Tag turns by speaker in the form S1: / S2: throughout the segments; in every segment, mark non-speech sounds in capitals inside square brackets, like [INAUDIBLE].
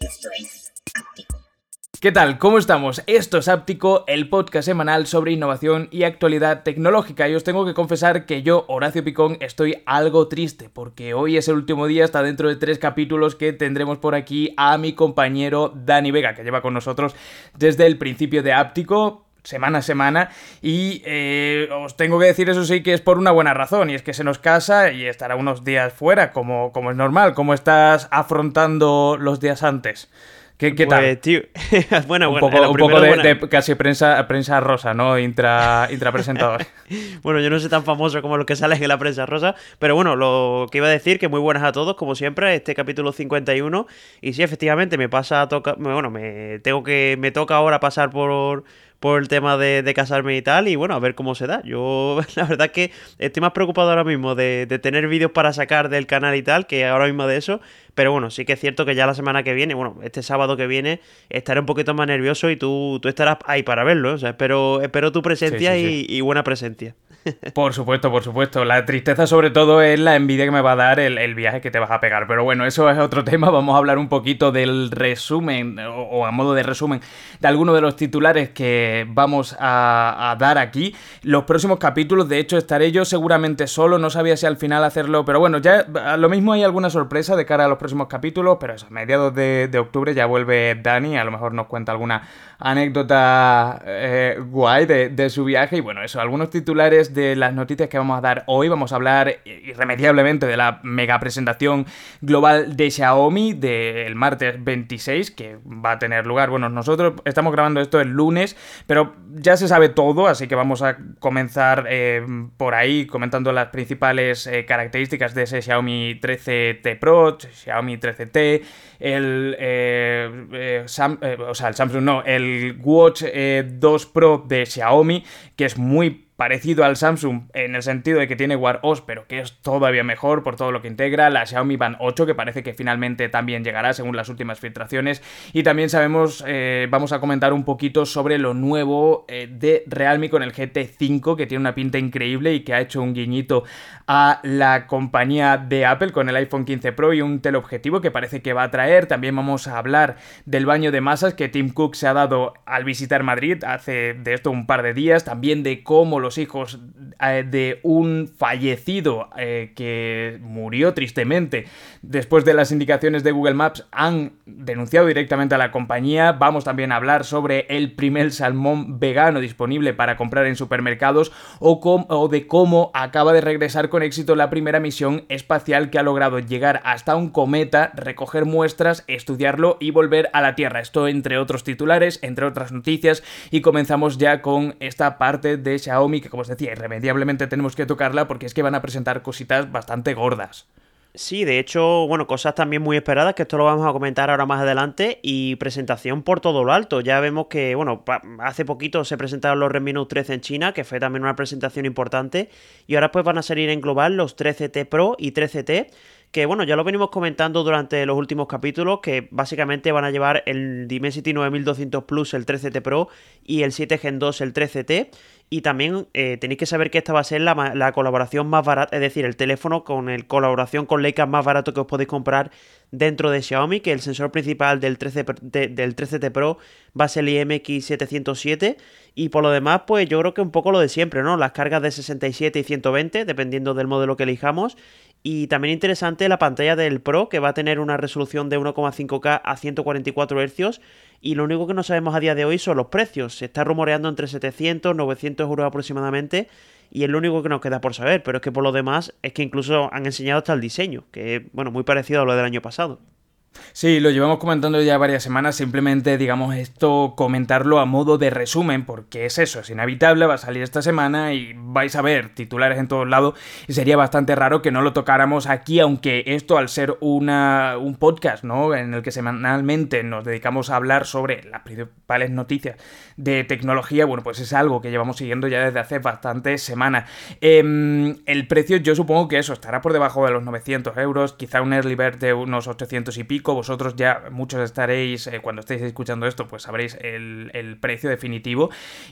S1: Esto es Áptico.
S2: ¿Qué tal? ¿Cómo estamos? Esto es Áptico, el podcast semanal sobre innovación y actualidad tecnológica. Y os tengo que confesar que yo, Horacio Picón, estoy algo triste porque hoy es el último día, hasta dentro de tres capítulos que tendremos por aquí a mi compañero Dani Vega, que lleva con nosotros desde el principio de Áptico semana a semana y eh, os tengo que decir eso sí que es por una buena razón y es que se nos casa y estará unos días fuera como, como es normal. ¿Cómo estás afrontando los días antes? ¿Qué, qué tal?
S3: Pues, tío, [LAUGHS] bueno,
S2: un poco,
S3: lo
S2: un poco
S3: primero,
S2: de,
S3: buena-
S2: de casi prensa, prensa rosa, ¿no? Intra, [LAUGHS] intrapresentador.
S3: Bueno, yo no soy tan famoso como los que salen en la prensa rosa, pero bueno, lo que iba a decir, que muy buenas a todos, como siempre, este capítulo 51, y sí, efectivamente, me pasa a tocar, bueno, me tengo que, me toca ahora pasar por, por el tema de, casarme y tal, y bueno, a ver cómo se da. Yo, [LAUGHS] la verdad es que estoy más preocupado ahora mismo de tener vídeos para sacar del canal y tal, que ahora mismo de eso, pero bueno, sí que es cierto que ya la semana que viene, bueno, este sábado que viene, estaré un poquito más nervioso y tú, tú estarás ahí para verlo, ¿eh? o sea, espero, espero tu presencia
S2: Sí, sí,
S3: y- y buena presencia. [LAUGHS]
S2: Por supuesto, por supuesto. La tristeza sobre todo es la envidia que me va a dar el, el viaje que te vas a pegar. Pero bueno, eso es otro [LAUGHS] tema. Vamos a hablar un poquito del resumen, o, o a modo de resumen, de algunos de los titulares que vamos a, a dar aquí. Los próximos capítulos, de hecho, estaré yo seguramente solo. No sabía si al final hacerlo, pero bueno, ya a lo mismo hay alguna sorpresa de cara a los próximos capítulos. Pero eso, a mediados de, de octubre ya vuelve Dani. A lo mejor nos cuenta alguna anécdota eh, guay de, su viaje. Y bueno, eso, algunos titulares de las noticias que vamos a dar hoy. Vamos a hablar irremediablemente de la mega presentación global de Xiaomi del martes 26, que va a tener lugar. Bueno, nosotros estamos grabando esto el lunes, pero ya se sabe todo, así que vamos a comenzar eh, por ahí comentando las principales eh, características de ese Xiaomi 13T Pro, Xiaomi 13T, el, Sam- o sea, el Samsung no, el Watch eh, 2 Pro de Xiaomi, que es muy parecido al Samsung en el sentido de que tiene Wear OS, pero que es todavía mejor por todo lo que integra, la Xiaomi Band 8, que parece que finalmente también llegará según las últimas filtraciones, y también sabemos, eh, vamos a comentar un poquito sobre lo nuevo eh, de Realme con el GT5, que tiene una pinta increíble y que ha hecho un guiñito a la compañía de Apple con el iPhone 15 Pro y un teleobjetivo que parece que va a traer, también vamos a hablar del baño de masas que Tim Cook se ha dado al visitar Madrid hace de esto un par de días, también de cómo los hijos eh, de un fallecido eh, que murió tristemente después de las indicaciones de Google Maps han denunciado directamente a la compañía. Vamos también a hablar sobre el primer salmón vegano disponible para comprar en supermercados o, de cómo acaba de regresar con éxito la primera misión espacial que ha logrado llegar hasta un cometa, recoger muestras, estudiarlo y volver a la Tierra. Esto entre otros titulares, entre otras noticias y comenzamos ya con esta parte de Xiaomi que como os decía irremediablemente tenemos que tocarla porque es que van a presentar cositas bastante gordas.
S3: Sí, de hecho, bueno, cosas también muy esperadas, que esto lo vamos a comentar ahora más adelante, y presentación por todo lo alto. Ya vemos que, bueno, hace poquito se presentaron los Redmi Note 13 en China, que fue también una presentación importante, y ahora pues van a salir en global los 13T Pro y 13T, que bueno, ya lo venimos comentando durante los últimos capítulos, que básicamente van a llevar el Dimensity 9200 Plus, el 13T Pro, y el 7 Gen 2, el 13T, y también eh, tenéis que saber que esta va a ser la, la colaboración más barata, es decir, el teléfono con el colaboración con Leica más barato que os podéis comprar dentro de Xiaomi, que el sensor principal del 13 pr- de- del 13T Pro va a ser el IMX707 y por lo demás, pues yo creo que un poco lo de siempre, ¿no? Las cargas de 67 y 120, dependiendo del modelo que elijamos. Y también interesante la pantalla del Pro, que va a tener una resolución de 1,5K a 144 Hz. Y lo único que no sabemos a día de hoy son los precios. Se está rumoreando entre 700 900 euros aproximadamente. Y es lo único que nos queda por saber. Pero es que por lo demás, es que incluso han enseñado hasta el diseño, que es, bueno, muy parecido a lo del año pasado.
S2: Sí, lo llevamos comentando ya varias semanas, simplemente digamos esto, comentarlo a modo de resumen, porque es eso, es inevitable, va a salir esta semana y vais a ver titulares en todos lados y sería bastante raro que no lo tocáramos aquí, aunque esto al ser un podcast, ¿no? En el que semanalmente nos dedicamos a hablar sobre las principales noticias de tecnología, bueno, pues es algo que llevamos siguiendo ya desde hace bastantes semanas. Em, el precio yo supongo que eso estará por debajo de los 900 euros, quizá un early bird de unos 800 y pico, Vosotros ya muchos estaréis, eh, cuando estéis escuchando esto, pues sabréis el, precio definitivo.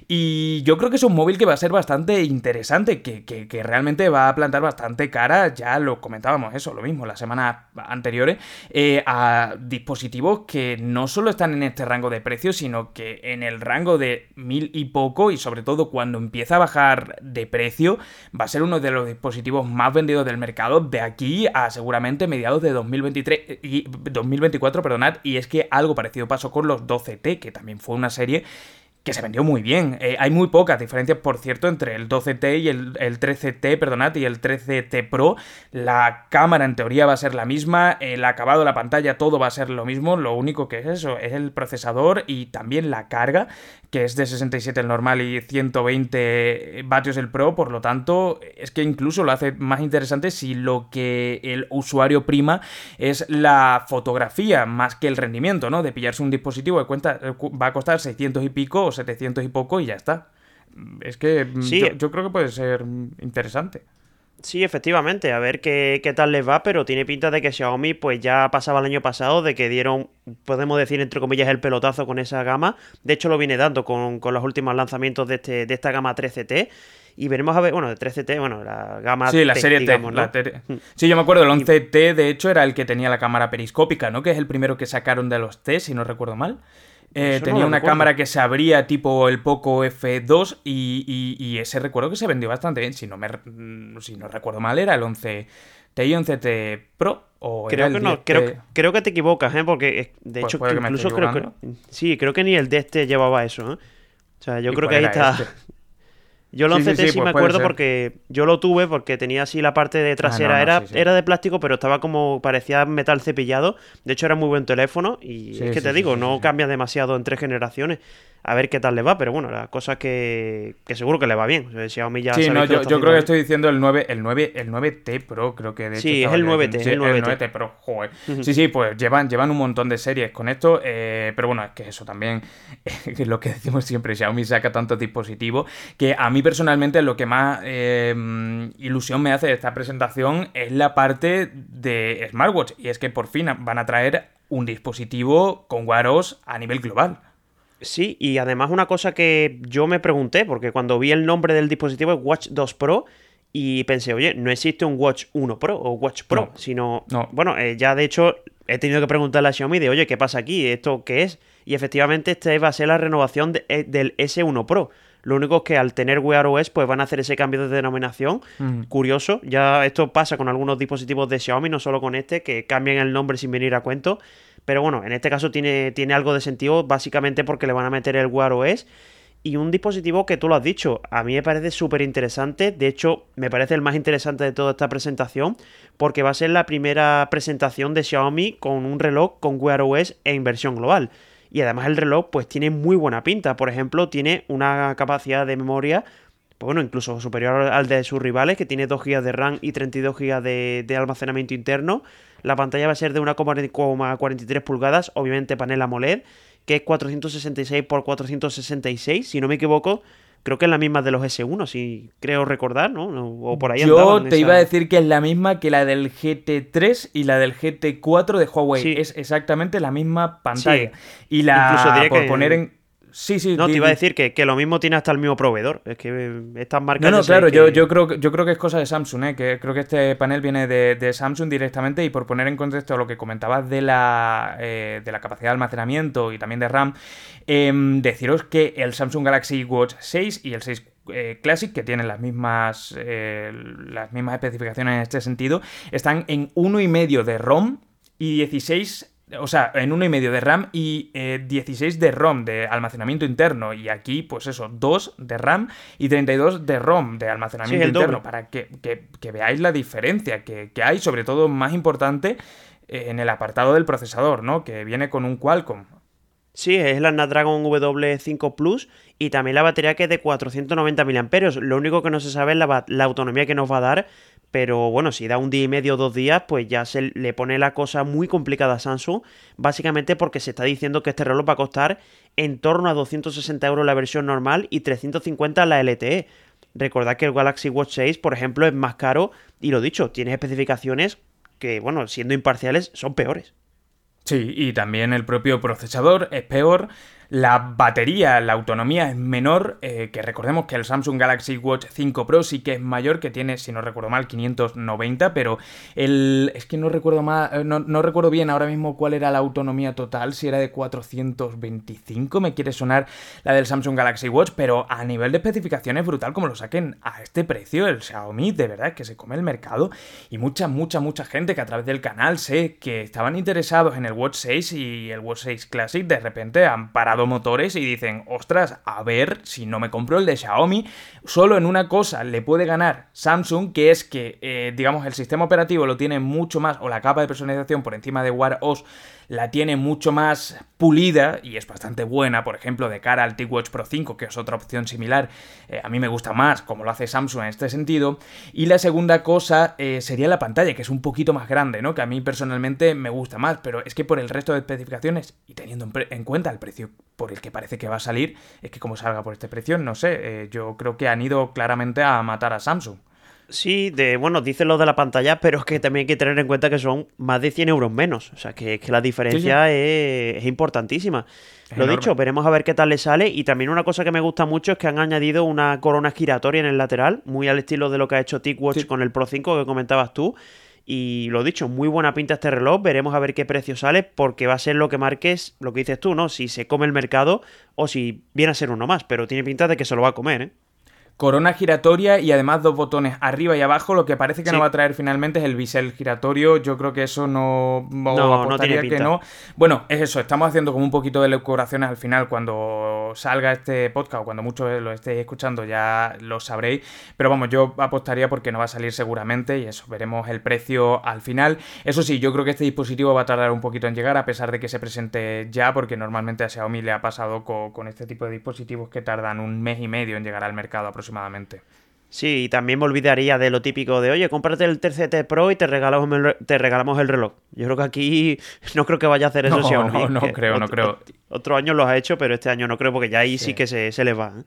S2: Y yo creo que es un móvil que va a ser bastante interesante, que, realmente va a plantar bastante cara, ya lo comentábamos eso, lo mismo, la semana anteriores, eh, a dispositivos que no solo están en este rango de precios, sino que en el rango de mil y poco, y sobre todo cuando empieza a bajar de precio, va a ser uno de los dispositivos más vendidos del mercado de aquí a seguramente mediados de 2023 y 2024, perdonad, y es que algo parecido pasó con los 12T, que también fue una serie que se vendió muy bien. Eh, hay muy pocas diferencias, por cierto, entre el 12T y el, el, 13T, perdonad, y el 13T Pro. La cámara en teoría va a ser la misma, el acabado la pantalla, todo va a ser lo mismo. Lo único que es eso, es el procesador y también la carga, que es de 67 el normal y 120 vatios el Pro. Por lo tanto, es que incluso lo hace más interesante si lo que el usuario prima es la fotografía más que el rendimiento, ¿no? De pillarse un dispositivo que cuenta, va a costar 600 y pico 700 y poco y ya está. Es que mm,
S3: sí.
S2: yo, yo, creo que puede ser interesante.
S3: Sí, efectivamente, a ver qué, qué, tal les va, pero tiene pinta de que Xiaomi pues ya pasaba el año pasado de que dieron, podemos decir entre comillas, el pelotazo con esa gama. De hecho lo viene dando con, con los últimos lanzamientos de, este, de esta gama 13T. Y veremos a ver, bueno, de 13T, bueno, la gama
S2: Sí, la serie digamos, T. ¿no? La T sí, yo me acuerdo, el 11T de hecho era el que tenía la cámara periscópica, ¿no? Que es el primero que sacaron de los T, si no recuerdo mal. Eh, tenía
S3: no
S2: una
S3: recuerdo.
S2: cámara que se abría tipo el Poco F2 y, y, y, ese recuerdo que se vendió bastante bien. Si no, me, si no recuerdo mal, era el 11T y 11T Pro. O
S3: creo que no,
S2: 10T.
S3: creo, creo que te equivocas, ¿eh? Porque de
S2: Pues
S3: hecho
S2: que
S3: incluso creo que sí, creo que ni el de este llevaba eso, ¿eh? O sea, yo
S2: ¿Y
S3: creo que
S2: cuál
S3: ahí está.
S2: este?
S3: Yo el
S2: Sí, sí,
S3: 11T sí,
S2: sí, pues
S3: me
S2: puede
S3: acuerdo porque yo lo tuve porque tenía así la parte de trasera,
S2: no, no,
S3: era, era de plástico, pero estaba como, parecía metal cepillado. De hecho, era muy buen teléfono y es que te digo, no cambia demasiado en tres generaciones. A ver qué tal le va, pero bueno, la cosa que, que seguro que le va bien. O sea, Xiaomi ya
S2: Sí, no, yo, yo creo que estoy diciendo el 9, el 9, el 9T Pro, creo que de hecho.
S3: Sí, es el
S2: yo
S3: 9T,
S2: diciendo.
S3: el
S2: Sí,
S3: 9T.
S2: Pro, joder. Sí, sí, pues llevan, llevan un montón de series con esto, eh, pero bueno, es que eso también, [LAUGHS] es lo que decimos siempre, Xiaomi saca tantos dispositivos, que a mí personalmente lo que más eh, ilusión me hace de esta presentación es la parte de smartwatch, y es que por fin van a traer un dispositivo con Wear OS a nivel global.
S3: Sí, y además una cosa que yo me pregunté, porque cuando vi el nombre del dispositivo es Watch 2 Pro, y pensé, oye, no existe un Watch 1 Pro o Watch Pro,
S2: No,
S3: sino...
S2: no.
S3: Bueno, eh, ya de hecho he tenido que preguntarle a Xiaomi de, oye, ¿qué pasa aquí? ¿Esto qué es? Y efectivamente esta va a ser la renovación de- eh, del S1 Pro. Lo único es que al tener Wear OS, pues van a hacer ese cambio de denominación.
S2: Mm.
S3: Curioso, ya esto pasa con algunos dispositivos de Xiaomi, no solo con este, que cambian el nombre sin venir a cuento. Pero bueno, en este caso tiene, tiene algo de sentido, básicamente porque le van a meter el Wear OS. Y un dispositivo que tú lo has dicho, a mí me parece súper interesante. De hecho, me parece el más interesante de toda esta presentación, porque va a ser la primera presentación de Xiaomi con un reloj con Wear OS en versión global. Y además el reloj pues tiene muy buena pinta. Por ejemplo, tiene una capacidad de memoria, pues bueno, incluso superior al de sus rivales, que tiene 2 GB de RAM y 32 GB de, almacenamiento interno. La pantalla va a ser de 1,43 pulgadas, obviamente panel AMOLED, que es 466 x 466, si no me equivoco. Creo que es la misma de los S1, si creo recordar, ¿no? O por ahí
S2: Yo
S3: andaban
S2: te
S3: esa-
S2: iba a decir que es la misma que la del GT3 y la del GT4 de Huawei.
S3: Sí.
S2: Es exactamente la misma pantalla.
S3: Sí.
S2: Y la
S3: Incluso
S2: por poner en. Sí, sí,
S3: No, te iba a decir que, que lo mismo tiene hasta el mismo proveedor. Es que eh, estas marcas.
S2: No, no, claro,
S3: que-
S2: yo, yo, creo, que- yo creo que es cosa de Samsung, ¿eh? que creo que este panel viene de, de Samsung directamente y por poner en contexto lo que comentabas de la, eh, de la capacidad de almacenamiento y también de RAM, em, deciros que el Samsung Galaxy Watch 6 y el 6 eh, Classic, que tienen las mismas, eh, las mismas especificaciones en este sentido, están en 1,5 de ROM y 16 o sea, en 1,5 de RAM y eh, 16 de ROM de almacenamiento interno. Y aquí, pues eso, 2 de RAM y 32 de ROM de almacenamiento
S3: Sí,
S2: interno.
S3: doble.
S2: Para que, que- que veáis la diferencia que, que hay, sobre todo más importante, eh, en el apartado del procesador, ¿no? Que viene con un Qualcomm.
S3: Sí, es la Snapdragon W5 Plus y también la batería que es de 490 mAh. Lo único que no se sabe es la, la autonomía que nos va a dar, pero bueno, si da un día y medio o dos días, pues ya se le pone la cosa muy complicada a Samsung, básicamente porque se está diciendo que este reloj va a costar en torno a 260 euros la versión normal y 350 la LTE. Recordad que el Galaxy Watch 6, por ejemplo, es más caro y lo dicho, tiene especificaciones que, bueno, siendo imparciales, son peores.
S2: Sí, y también el propio procesador es peor. La batería, la autonomía es menor, eh, que recordemos que el Samsung Galaxy Watch 5 Pro sí que es mayor, que tiene, si no recuerdo mal, 590, pero el... es que no recuerdo más, eh, no, no, recuerdo bien ahora mismo cuál era la autonomía total, si era de 425, me quiere sonar la del Samsung Galaxy Watch, pero a nivel de especificaciones brutal como lo saquen a este precio, el Xiaomi de verdad que se come el mercado y mucha, mucha, mucha gente que a través del canal sé que estaban interesados en el Watch 6 y el Watch 6 Classic de repente han parado motores y dicen, ostras, a ver si no me compro el de Xiaomi. Solo en una cosa le puede ganar Samsung, que es que, eh, digamos, el sistema operativo lo tiene mucho más, o la capa de personalización por encima de Wear OS la tiene mucho más pulida y es bastante buena, por ejemplo, de cara al TicWatch Pro 5, que es otra opción similar. Eh, a mí me gusta más, como lo hace Samsung en este sentido. Y la segunda cosa eh, sería la pantalla, que es un poquito más grande, ¿no? Que a mí personalmente me gusta más, pero es que por el resto de especificaciones y teniendo en, cuenta el precio por el que parece que va a salir, es que como salga por este precio, no sé, eh, yo creo que han ido claramente a matar a Samsung.
S3: Sí, de, bueno, dicen lo de la pantalla, pero es que también hay que tener en cuenta que son más de 100 euros menos. O sea, que, que la diferencia Es, importantísima. lo dicho, veremos a ver qué tal le sale. Y también una cosa que me gusta mucho es que han añadido una corona giratoria en el lateral, muy al estilo de lo que ha hecho TicWatch con el Pro 5 que comentabas tú. Y lo dicho, muy buena pinta este reloj. Veremos a ver qué precio sale, porque va a ser lo que marques, lo que dices tú, ¿no? Si se come el mercado o si viene a ser uno más. Pero tiene pinta de que se lo va a comer, ¿eh?
S2: Corona giratoria y además dos botones arriba y abajo. Lo que parece que no va a traer finalmente es el bisel giratorio. Yo creo que eso no,
S3: no, no tiene
S2: que no. Bueno, es eso, estamos haciendo como un poquito de decoraciones al final cuando salga este podcast o cuando muchos lo estéis escuchando ya lo sabréis. Pero vamos, yo apostaría porque no va a salir seguramente y eso, veremos el precio al final. Eso sí, yo creo que este dispositivo va a tardar un poquito en llegar a pesar de que se presente ya porque normalmente a Xiaomi le ha pasado con, con este tipo de dispositivos que tardan un mes y medio en llegar al mercado aproximadamente
S3: Sí, y también me olvidaría de lo típico de, oye, cómprate el TCT Pro y te regalamos el, te regalamos el reloj. Yo creo que aquí [LAUGHS] no creo que vaya a hacer eso
S2: no, No, no creo, no creo. [LAUGHS]
S3: Otro año los ha hecho, pero este año no creo porque ya ahí sí, que se, se les va. ¿eh?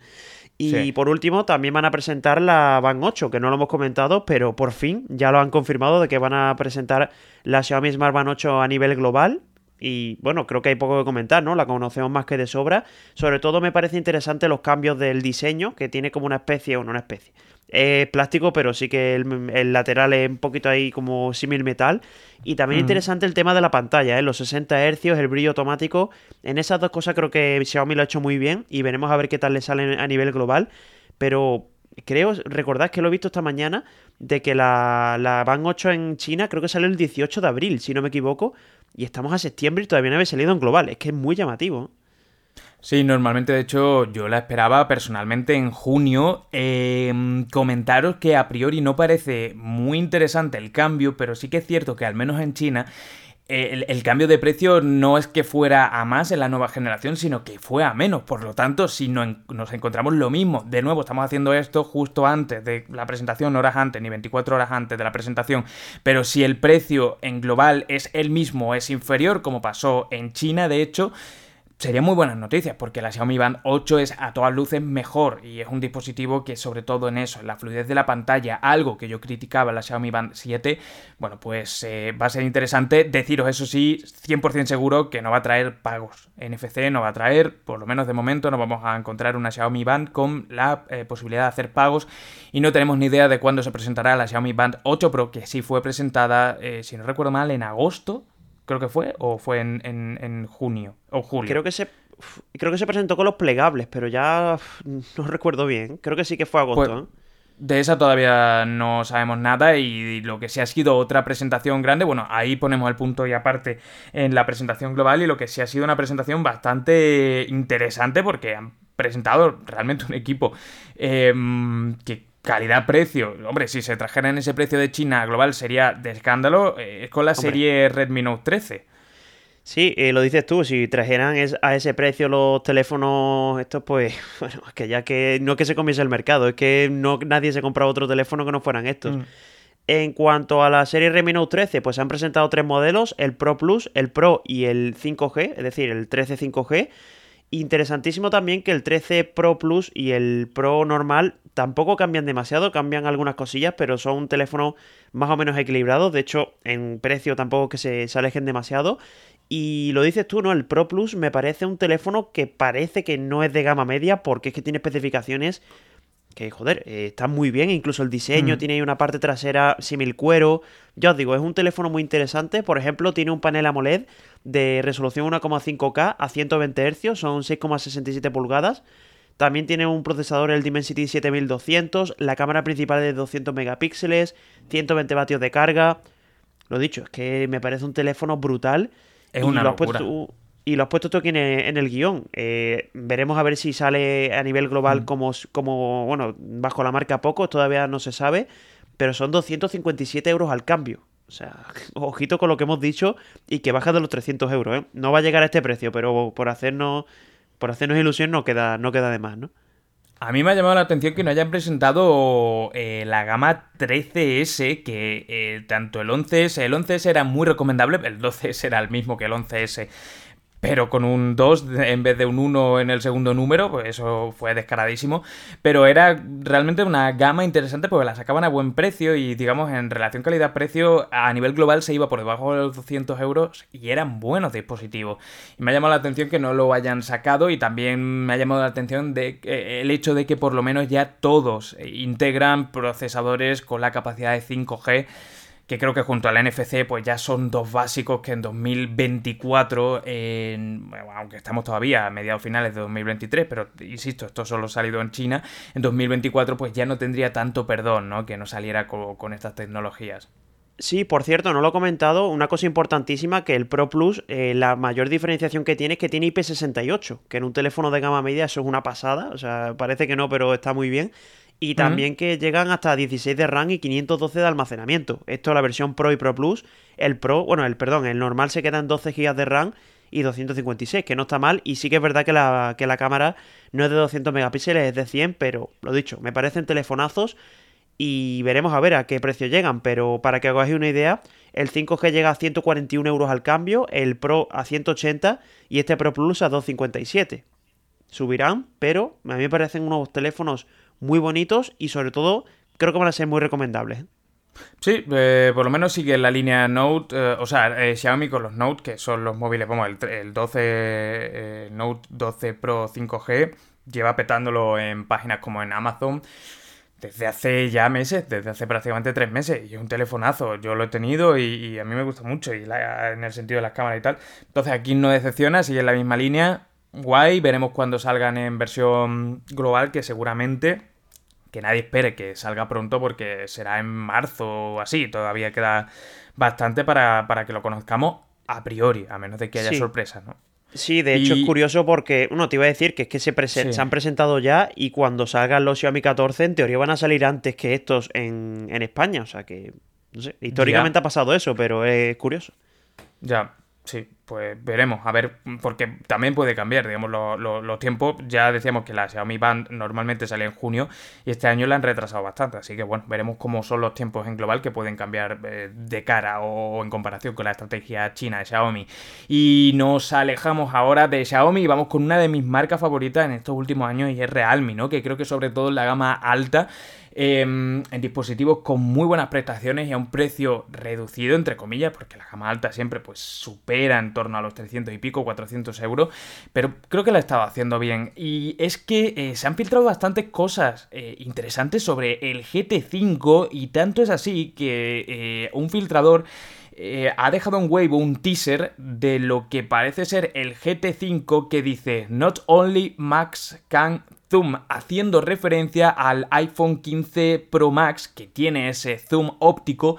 S3: Y por último, también van a presentar la Band 8, que no lo hemos comentado, pero por fin ya lo han confirmado de que van a presentar la Xiaomi Smart Band 8 a nivel global y bueno, creo que hay poco que comentar, ¿no? La conocemos más que de sobra. Sobre todo me parece interesante los cambios del diseño, que tiene como una especie, o no una especie. Es plástico, pero sí que el, lateral es un poquito ahí como símil metal. Y también interesante el tema de la pantalla, ¿eh? los 60 Hz, el brillo automático. En esas dos cosas creo que Xiaomi lo ha hecho muy bien y veremos a ver qué tal le sale a nivel global. Pero creo, recordad que lo he visto esta mañana, de que la, la Band 8 en China creo que sale el 18 de abril, si no me equivoco. Y estamos a septiembre y todavía no había salido en global. Es que es muy llamativo.
S2: Sí, normalmente de hecho yo la esperaba personalmente en junio. Em, comentaros que a priori no parece muy interesante el cambio, pero sí que es cierto que al menos en China el, cambio de precio no es que fuera a más en la nueva generación, sino que fue a menos. Por lo tanto, si no, nos encontramos lo mismo, de nuevo estamos haciendo esto justo antes de la presentación, horas antes, ni 24 horas antes de la presentación, pero si el precio en global es el mismo, es inferior, como pasó en China, de hecho, serían muy buenas noticias porque la Xiaomi Band 8 es a todas luces mejor y es un dispositivo que sobre todo en eso, en la fluidez de la pantalla, algo que yo criticaba la Xiaomi Band 7, bueno, pues eh, va a ser interesante deciros eso sí, 100% seguro que no va a traer pagos. NFC no va a traer, por lo menos de momento no vamos a encontrar una Xiaomi Band con la eh, posibilidad de hacer pagos y no tenemos ni idea de cuándo se presentará la Xiaomi Band 8 Pro que sí fue presentada, eh, si no recuerdo mal, en agosto creo que fue, o fue en, en, junio o julio.
S3: Creo que se creo que se presentó con los plegables, pero ya [LAUGHS] no recuerdo bien. Creo que sí que fue agosto. Pues, ¿eh?
S2: de esa todavía no sabemos nada y lo que sí ha sido otra presentación grande, bueno, ahí ponemos el punto y aparte en la presentación global y lo que sí ha sido una presentación bastante interesante porque han presentado realmente un equipo em, que calidad-precio, hombre, si se trajeran ese precio de China global sería de escándalo, es eh, con la serie Redmi Note 13.
S3: Sí, eh, lo dices tú, si trajeran a ese precio los teléfonos estos, pues, [LAUGHS] bueno, es que ya que no es que se comiese el mercado, es que no nadie se compraba otro teléfono que no fueran estos. Mm. En cuanto a la serie Redmi Note 13, pues se han presentado tres modelos, el Pro Plus, el Pro y el 5G, es decir, el 13 5G. Interesantísimo también que el 13 Pro Plus y el Pro normal tampoco cambian demasiado, cambian algunas cosillas, pero son un teléfono más o menos equilibrado. De hecho, en precio tampoco que se, alejen demasiado. Y lo dices tú, ¿no? El Pro Plus me parece un teléfono que parece que no es de gama media porque es que tiene especificaciones que, joder, eh, están muy bien. Incluso el diseño
S2: Mm.
S3: tiene ahí una parte trasera simil cuero. Ya os digo, es un teléfono muy interesante. Por ejemplo, tiene un panel AMOLED de resolución 1,5K a 120 Hz, son 6,67 pulgadas. También tiene un procesador, el Dimensity 7200, la cámara principal de 200 megapíxeles, 120 vatios de carga. Lo dicho, es que me parece un teléfono brutal.
S2: Es
S3: y
S2: una
S3: lo has
S2: locura.
S3: puesto y lo has puesto tú aquí en el, en el guion. Eh, veremos a ver si sale a nivel global
S2: Mm.
S3: como, como, bueno, bajo la marca poco, todavía no se sabe, pero son 257 euros al cambio. O sea, [LAUGHS] ojito con lo que hemos dicho y que baja de los 300 euros, ¿eh? No va a llegar a este precio, pero por hacernos, por hacernos ilusión no queda, no queda de más, ¿no?
S2: A mí me ha llamado la atención que no hayan presentado eh, la gama 13S, que eh, tanto el 11S, el 11S era muy recomendable, el 12S era el mismo que el 11S, pero con un 2 en vez de un 1 en el segundo número, pues eso fue descaradísimo. Pero era realmente una gama interesante porque la sacaban a buen precio y, digamos, en relación calidad-precio, a nivel global se iba por debajo de los 200 euros y eran buenos dispositivos. Y me ha llamado la atención que no lo hayan sacado y también me ha llamado la atención eh, el hecho de que por lo menos ya todos integran procesadores con la capacidad de 5G que creo que junto al NFC pues ya son dos básicos que en 2024, en- aunque estamos todavía a mediados finales de 2023, pero insisto, esto solo ha salido en China, en 2024 pues ya no tendría tanto perdón, ¿no? Que no saliera co- con, estas tecnologías.
S3: Sí, por cierto, no lo he comentado, una cosa importantísima que el Pro Plus, eh, la mayor diferenciación que tiene es que tiene IP68, que en un teléfono de gama media eso es una pasada, o sea, parece que no, pero está muy bien. Y también que llegan hasta 16 de RAM y 512 de almacenamiento. Esto es la versión Pro y Pro Plus. El Pro, bueno, el perdón, el normal se queda en 12 GB de RAM y 256, que no está mal. Y sí que es verdad que la, que la cámara no es de 200 megapíxeles, es de 100, pero lo dicho, me parecen telefonazos y veremos a ver a qué precio llegan, pero para que hagáis una idea, el 5G llega a 141 euros al cambio, el Pro a 180 y este Pro Plus a 257. Subirán, pero a mí me parecen unos teléfonos muy bonitos y sobre todo creo que van a ser muy recomendables.
S2: Sí, eh, por lo menos sigue la línea Note, eh, o sea, eh, Xiaomi con los Note, que son los móviles, vamos, el, el 12 eh, Note 12 Pro 5G, lleva petándolo en páginas como en Amazon desde hace ya meses, desde hace prácticamente tres meses, y es un telefonazo, yo lo he tenido y, a mí me gusta mucho, y en el sentido de las cámaras y tal. Entonces aquí no decepciona, sigue en la misma línea, guay, veremos cuando salgan en versión global, que seguramente que nadie espere que salga pronto porque será en marzo o así. Todavía queda bastante para, para que lo conozcamos a priori, a menos de que haya
S3: Sí.
S2: sorpresas, ¿no?
S3: Sí, de hecho es curioso porque, uno, te iba a decir que es que se,
S2: Sí.
S3: se han presentado ya y cuando salgan los Xiaomi 14 en teoría van a salir antes que estos en, en España, o sea que, no sé, históricamente
S2: Ya.
S3: ha pasado eso, pero es curioso.
S2: Ya, sí, pues veremos, a ver, porque también puede cambiar, digamos, lo- lo- los tiempos, ya decíamos que la Xiaomi Band normalmente sale en junio y este año la han retrasado bastante, así que bueno, veremos cómo son los tiempos en global que pueden cambiar eh, de cara o, en comparación con la estrategia china de Xiaomi. Y nos alejamos ahora de Xiaomi y vamos con una de mis marcas favoritas en estos últimos años y es Realme, ¿no? Que creo que sobre todo en la gama alta eh, en dispositivos con muy buenas prestaciones y a un precio reducido, entre comillas, porque la gama alta siempre pues supera en torno a los 300 y pico, 400 euros, pero creo que la estaba haciendo bien. Y es que eh, se han filtrado bastantes cosas eh, interesantes sobre el GT5 y tanto es así que eh, un filtrador ha dejado en Weibo un teaser de lo que parece ser el GT5 que dice Not only Max can zoom, haciendo referencia al iPhone 15 Pro Max que tiene ese zoom óptico.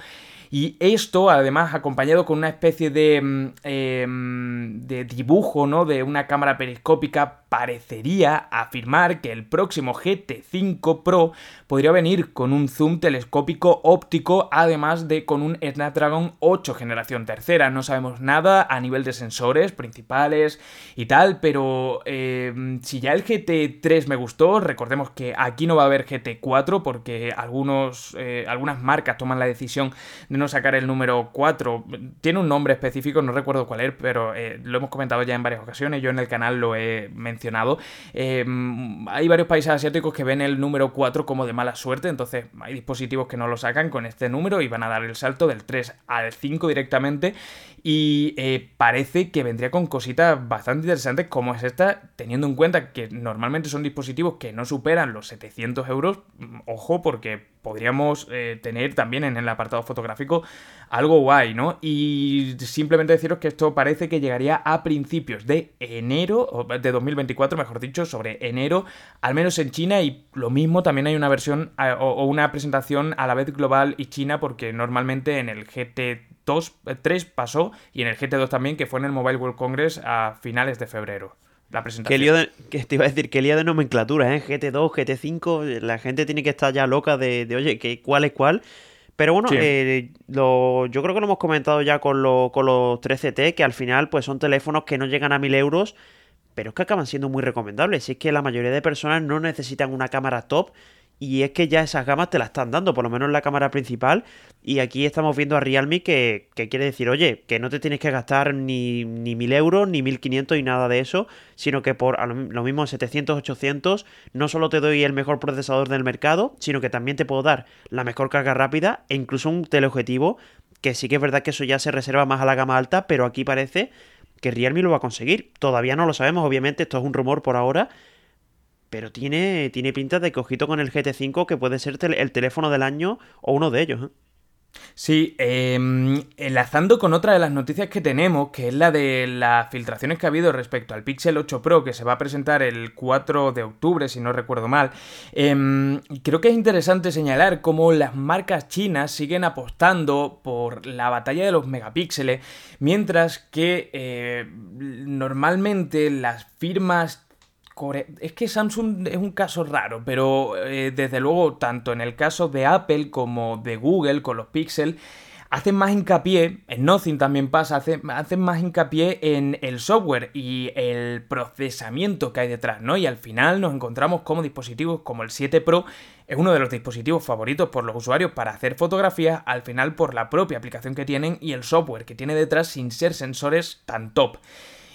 S2: Y esto, además, acompañado con una especie de, eh, de dibujo, ¿no? De una cámara periscópica, parecería afirmar que el próximo GT5 Pro podría venir con un zoom telescópico óptico, además de con un Snapdragon 8 generación tercera. No sabemos nada a nivel de sensores principales y tal, pero eh, si ya el GT3 me gustó, recordemos que aquí no va a haber GT4 porque algunos, eh, algunas marcas toman la decisión de no sacar el número 4. Tiene un nombre específico, no recuerdo cuál es, pero eh, lo hemos comentado ya en varias ocasiones. Yo en el canal lo he mencionado mencionado. Em, hay varios países asiáticos que ven el número 4 como de mala suerte, entonces hay dispositivos que no lo sacan con este número y van a dar el salto del 3 al 5 directamente. Y eh, parece que vendría con cositas bastante interesantes como es esta, teniendo en cuenta que normalmente son dispositivos que no superan los 700 euros. Mm, ojo, porque podríamos eh, tener también en el apartado fotográfico algo guay, ¿no? Y simplemente deciros que esto parece que llegaría a principios de enero, de 2024, mejor dicho, sobre enero, al menos en China. Y lo mismo, también hay una versión o una presentación a la vez global y China, porque normalmente en el GT 2, 3 eh, pasó y en el GT2 también, que fue en el Mobile World Congress a finales de febrero. La presentación.
S3: Qué lío de, que te iba a decir, qué lío de nomenclatura, ¿eh? GT2, GT5, la gente tiene que estar ya loca de, de oye, que, ¿cuál es cuál? Pero bueno, eh, lo, yo creo que lo hemos comentado ya con, lo, con los 13T, que al final pues son teléfonos que no llegan a 1000 euros, pero es que acaban siendo muy recomendables. Y es que la mayoría de personas no necesitan una cámara top, y es que ya esas gamas te las están dando, por lo menos en la cámara principal. Y aquí estamos viendo a Realme que, quiere decir, oye, que no te tienes que gastar ni, ni 1000 euros, ni 1500 y nada de eso, sino que por lo mismo 700, 800, no solo te doy el mejor procesador del mercado, sino que también te puedo dar la mejor carga rápida e incluso un teleobjetivo, que sí que es verdad que eso ya se reserva más a la gama alta, pero aquí parece que Realme lo va a conseguir. Todavía no lo sabemos, obviamente, esto es un rumor por ahora pero tiene, tiene pinta de cojito con el GT5 que puede ser el teléfono del año o uno de ellos. ¿eh?
S2: Sí, em, enlazando con otra de las noticias que tenemos, que es la de las filtraciones que ha habido respecto al Pixel 8 Pro, que se va a presentar el 4 de octubre, si no recuerdo mal, em, creo que es interesante señalar cómo las marcas chinas siguen apostando por la batalla de los megapíxeles, mientras que eh, normalmente las firmas es que Samsung es un caso raro, pero eh, desde luego, tanto en el caso de Apple como de Google con los Pixel, hacen más hincapié, en Nothing también pasa, hacen, hacen, más hincapié en el software y el procesamiento que hay detrás, ¿no? Y al final nos encontramos como dispositivos como el 7 Pro es uno de los dispositivos favoritos por los usuarios para hacer fotografías, al final por la propia aplicación que tienen y el software que tiene detrás sin ser sensores tan top.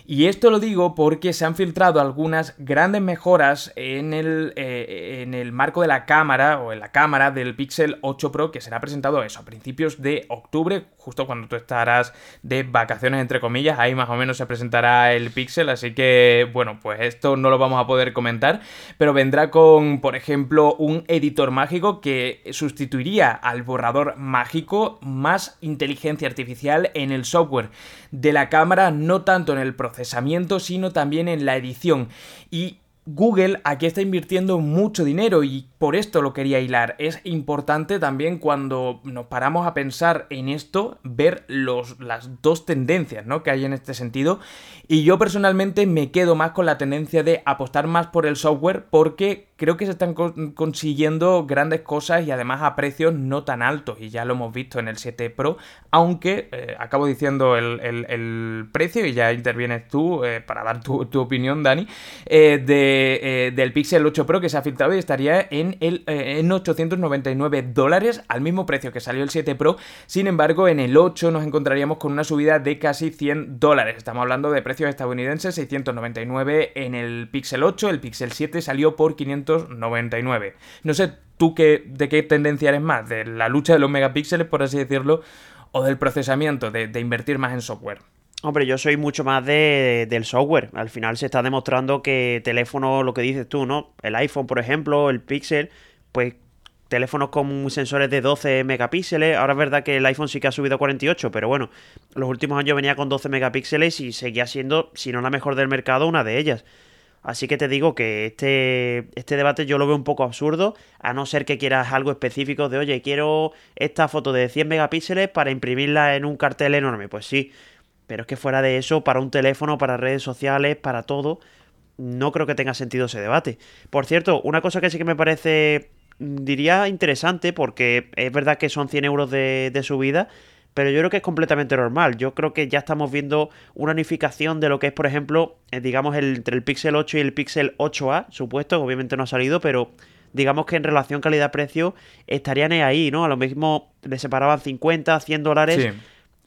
S2: Y esto lo digo porque se han filtrado algunas grandes mejoras en el, eh, en el marco de la cámara o en la cámara del Pixel 8 Pro que será presentado eso a principios de octubre, justo cuando tú estarás de vacaciones entre comillas, ahí más o menos se presentará el Pixel, así que bueno, pues esto no lo vamos a poder comentar, pero vendrá con, por ejemplo, un editor mágico que sustituiría al borrador mágico más inteligencia artificial en el software. De la cámara, no tanto en el procesamiento, sino también en la edición. Y Google aquí está invirtiendo mucho dinero y por esto lo quería hilar. Es importante también cuando nos paramos a pensar en esto, ver los, las dos tendencias ¿no? que hay en este sentido. Y yo personalmente me quedo más con la tendencia de apostar más por el software porque creo que se están consiguiendo grandes cosas y además a precios no tan altos. Y ya lo hemos visto en el 7 Pro, aunque eh, acabo diciendo el, precio y ya intervienes tú eh, para dar tu, opinión, Dani, eh, de, del Pixel 8 Pro que se ha filtrado y estaría en, el, en 899 dólares al mismo precio que salió el 7 Pro. Sin embargo, en el 8 nos encontraríamos con una subida de casi 100 dólares. Estamos hablando de precios estadounidenses, 699 en el Pixel 8, el Pixel 7 salió por 500 99. No sé tú qué, de qué tendencia eres más, de la lucha de los megapíxeles, por así decirlo, o del procesamiento, de, invertir más en software.
S3: Hombre, yo soy mucho más de, del software. Al final se está demostrando que teléfono, lo que dices tú, ¿no? El iPhone, por ejemplo, el Pixel, pues teléfonos con sensores de 12 megapíxeles. Ahora es verdad que el iPhone sí que ha subido a 48, pero bueno, los últimos años venía con 12 megapíxeles y seguía siendo, si no la mejor del mercado, una de ellas. Así que te digo que este, este debate yo lo veo un poco absurdo, a no ser que quieras algo específico de, oye, quiero esta foto de 100 megapíxeles para imprimirla en un cartel enorme. Pues sí, pero es que fuera de eso, para un teléfono, para redes sociales, para todo, no creo que tenga sentido ese debate. Por cierto, una cosa que sí que me parece, diría, interesante, porque es verdad que son 100 euros de, de subida, pero yo creo que es completamente normal. Yo creo que ya estamos viendo una unificación de lo que es, por ejemplo, eh, digamos, entre el Pixel 8 y el Pixel 8A, supuesto, obviamente no ha salido, pero digamos que en relación calidad-precio estarían ahí, ¿no? A lo mismo le separaban 50, 100 dólares.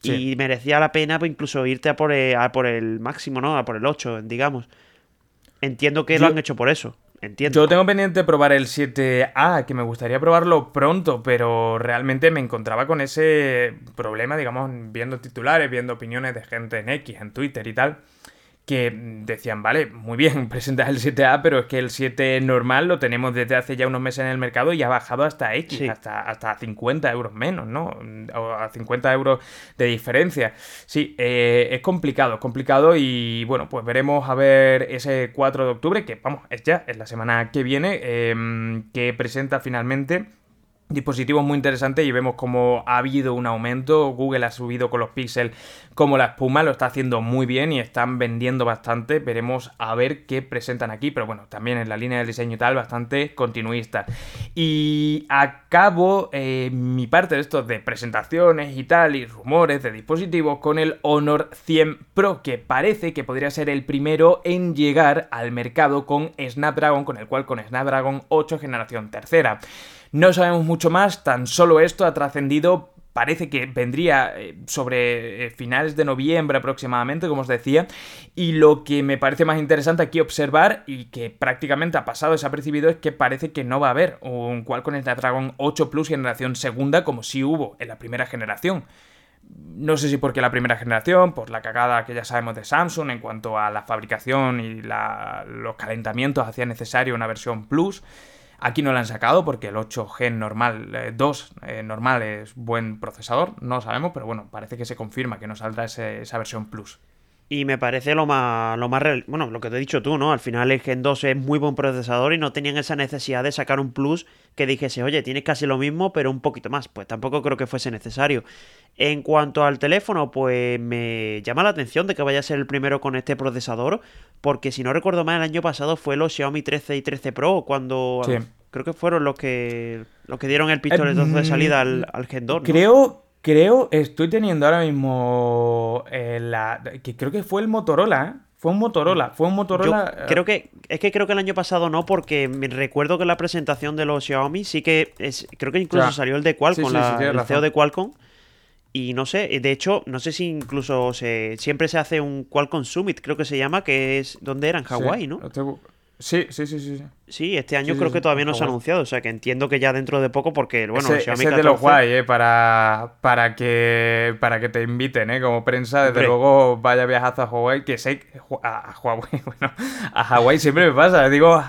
S3: Y merecía la pena pues, incluso irte a por, el, a por el máximo, ¿no? A por el 8, digamos. entiendo que lo han hecho por eso.
S2: Yo tengo pendiente probar el 7A, que me gustaría probarlo pronto, pero realmente me encontraba con ese problema, digamos, viendo titulares, viendo opiniones de gente en X, en Twitter y tal que decían, vale, muy bien, [LAUGHS] presentas el 7A, pero es que el 7 normal lo tenemos desde hace ya unos meses en el mercado y ha bajado hasta X, hasta, hasta 50 euros menos, ¿no? O a 50 euros de diferencia. Sí, eh, es complicado, es complicado y bueno, pues veremos a ver ese 4 de octubre, que vamos, es ya, es la semana que viene, em, que presenta finalmente dispositivos muy interesantes y vemos cómo ha habido un aumento. Google ha subido con los píxeles como la espuma, lo está haciendo muy bien y están vendiendo bastante. Veremos a ver qué presentan aquí, pero bueno, también en la línea del diseño y tal, bastante continuista. Y acabo eh, mi parte de estos de presentaciones y tal, y rumores de dispositivos con el Honor 100 Pro, que parece que podría ser el primero en llegar al mercado con Snapdragon, con el cual con Snapdragon 8 generación tercera. No sabemos mucho más, tan solo esto ha trascendido parece que vendría eh, sobre eh, finales de noviembre aproximadamente, como os decía, y lo que me parece más interesante aquí observar y que prácticamente ha pasado desapercibido es que parece que no va a haber un Qualcomm Snapdragon 8 Plus generación segunda como sí hubo en la primera generación. No sé si porque la primera generación, por la cagada que ya sabemos de Samsung en cuanto a la fabricación y los calentamientos hacía necesario una versión Plus. Aquí no lo han sacado porque el 8G normal, 2 eh, eh, normal es buen procesador, no lo sabemos, pero bueno, parece que se confirma que no saldrá esa versión Plus.
S3: Y me parece lo más, lo más real, bueno, lo que te he dicho tú, ¿no? Al final el Gen 2 es muy buen procesador y no tenían esa necesidad de sacar un plus que dijese, oye, tienes casi lo mismo, pero un poquito más. Pues tampoco creo que fuese necesario. En cuanto al teléfono, pues me llama la atención de que vaya a ser el primero con este procesador, porque si no recuerdo mal, el año pasado fue los Xiaomi 13 y 13 Pro cuando creo que fueron los que los que dieron el pistoletazo de salida al, al Gen 2.
S2: Creo, creo, estoy teniendo ahora mismo eh, la, que creo que fue el Motorola, ¿eh? Fue un Motorola, fue un Motorola.
S3: Eh, creo que es que creo que el año pasado no, porque me recuerdo que la presentación de los Xiaomi sí que es, creo que incluso salió el de Qualcomm, la, el CEO de Qualcomm. Y no sé, de hecho, no sé si incluso se, siempre se hace un Qualcomm Summit, creo que se llama, que es donde era en Hawái, ¿no?
S2: Sí, sí, sí, sí.
S3: Sí, este año creo que todavía no se ha anunciado, o sea que entiendo que ya dentro de poco, porque bueno,
S2: ese, Xiaomi ese de guay, ¿eh? Para, para, que, para que te inviten, ¿eh? Como prensa, desde luego vaya viajazo a Hawái, que sé, a, Huawei, [LAUGHS] bueno, a Hawái siempre me pasa, digo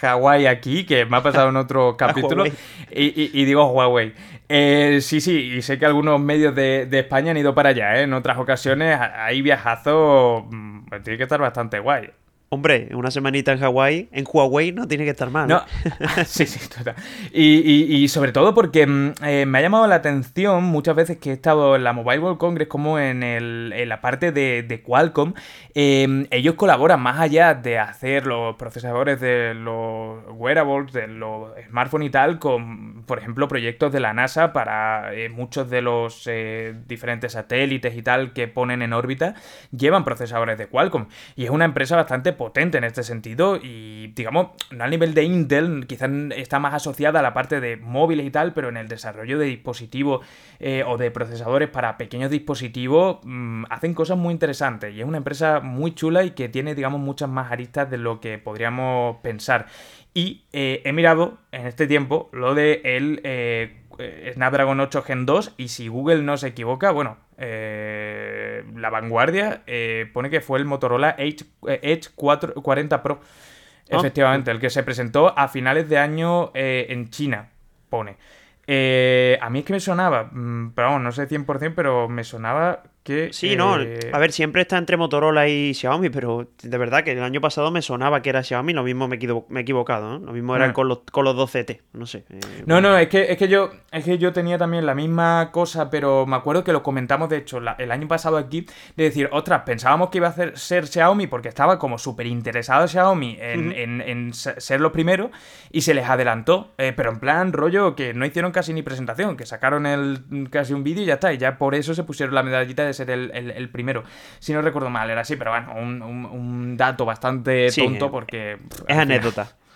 S2: Hawái aquí, que me ha pasado en otro [LAUGHS] capítulo, y, y, digo Huawei. Eh, sí, sí, y sé que algunos medios de, de, España han ido para allá, ¿eh? En otras ocasiones, hay viajazo, mm, tiene que estar bastante guay.
S3: Hombre, una semanita en Hawái, en Huawei no tiene que estar mal.
S2: No, [LAUGHS] sí, sí, total. Y, sobre todo porque mm, eh, me ha llamado la atención muchas veces que he estado en la Mobile World Congress como en, el, en la parte de, Qualcomm. Em, ellos colaboran más allá de hacer los procesadores de los wearables, de los smartphones y tal, con, por ejemplo, proyectos de la NASA para eh, muchos de los eh, diferentes satélites y tal que ponen en órbita, llevan procesadores de Qualcomm. Y es una empresa bastante potente en este sentido y digamos, no al nivel de Intel, quizás está más asociada a la parte de móviles y tal, pero en el desarrollo de dispositivos eh, o de procesadores para pequeños dispositivos mm, hacen cosas muy interesantes y es una empresa muy chula y que tiene digamos muchas más aristas de lo que podríamos pensar. Y eh, he mirado en este tiempo lo de el eh, Snapdragon 8 Gen 2 y si Google no se equivoca, bueno, eh, la vanguardia eh, pone que fue el Motorola Edge, eh, Edge 40 Pro. Ah. Efectivamente, el que se presentó a finales de año en China, pone. a mí es que me sonaba, mm, pero vamos, no sé 100%, pero me sonaba
S3: Sí, no, eh, a ver, siempre está entre Motorola y Xiaomi, pero de verdad que el año pasado me sonaba que era Xiaomi, lo mismo me, he equivocado, ¿no? Lo mismo era mm. con, los, con los 2CT, no sé.
S2: Eh, no, no, es que, es, que yo, es que yo tenía también la misma cosa, pero me acuerdo que lo comentamos, de hecho, el año pasado aquí, de decir, ostras, pensábamos que iba a ser Xiaomi porque estaba como súper interesado Xiaomi en, ser los primeros y se les adelantó, eh, pero en plan rollo que no hicieron casi ni presentación, que sacaron el, casi un vídeo y ya está, y ya por eso se pusieron la medallita de ser el, primero. Si no recuerdo mal, era así, pero bueno, un, dato bastante tonto porque...
S3: Es anécdota. [LAUGHS]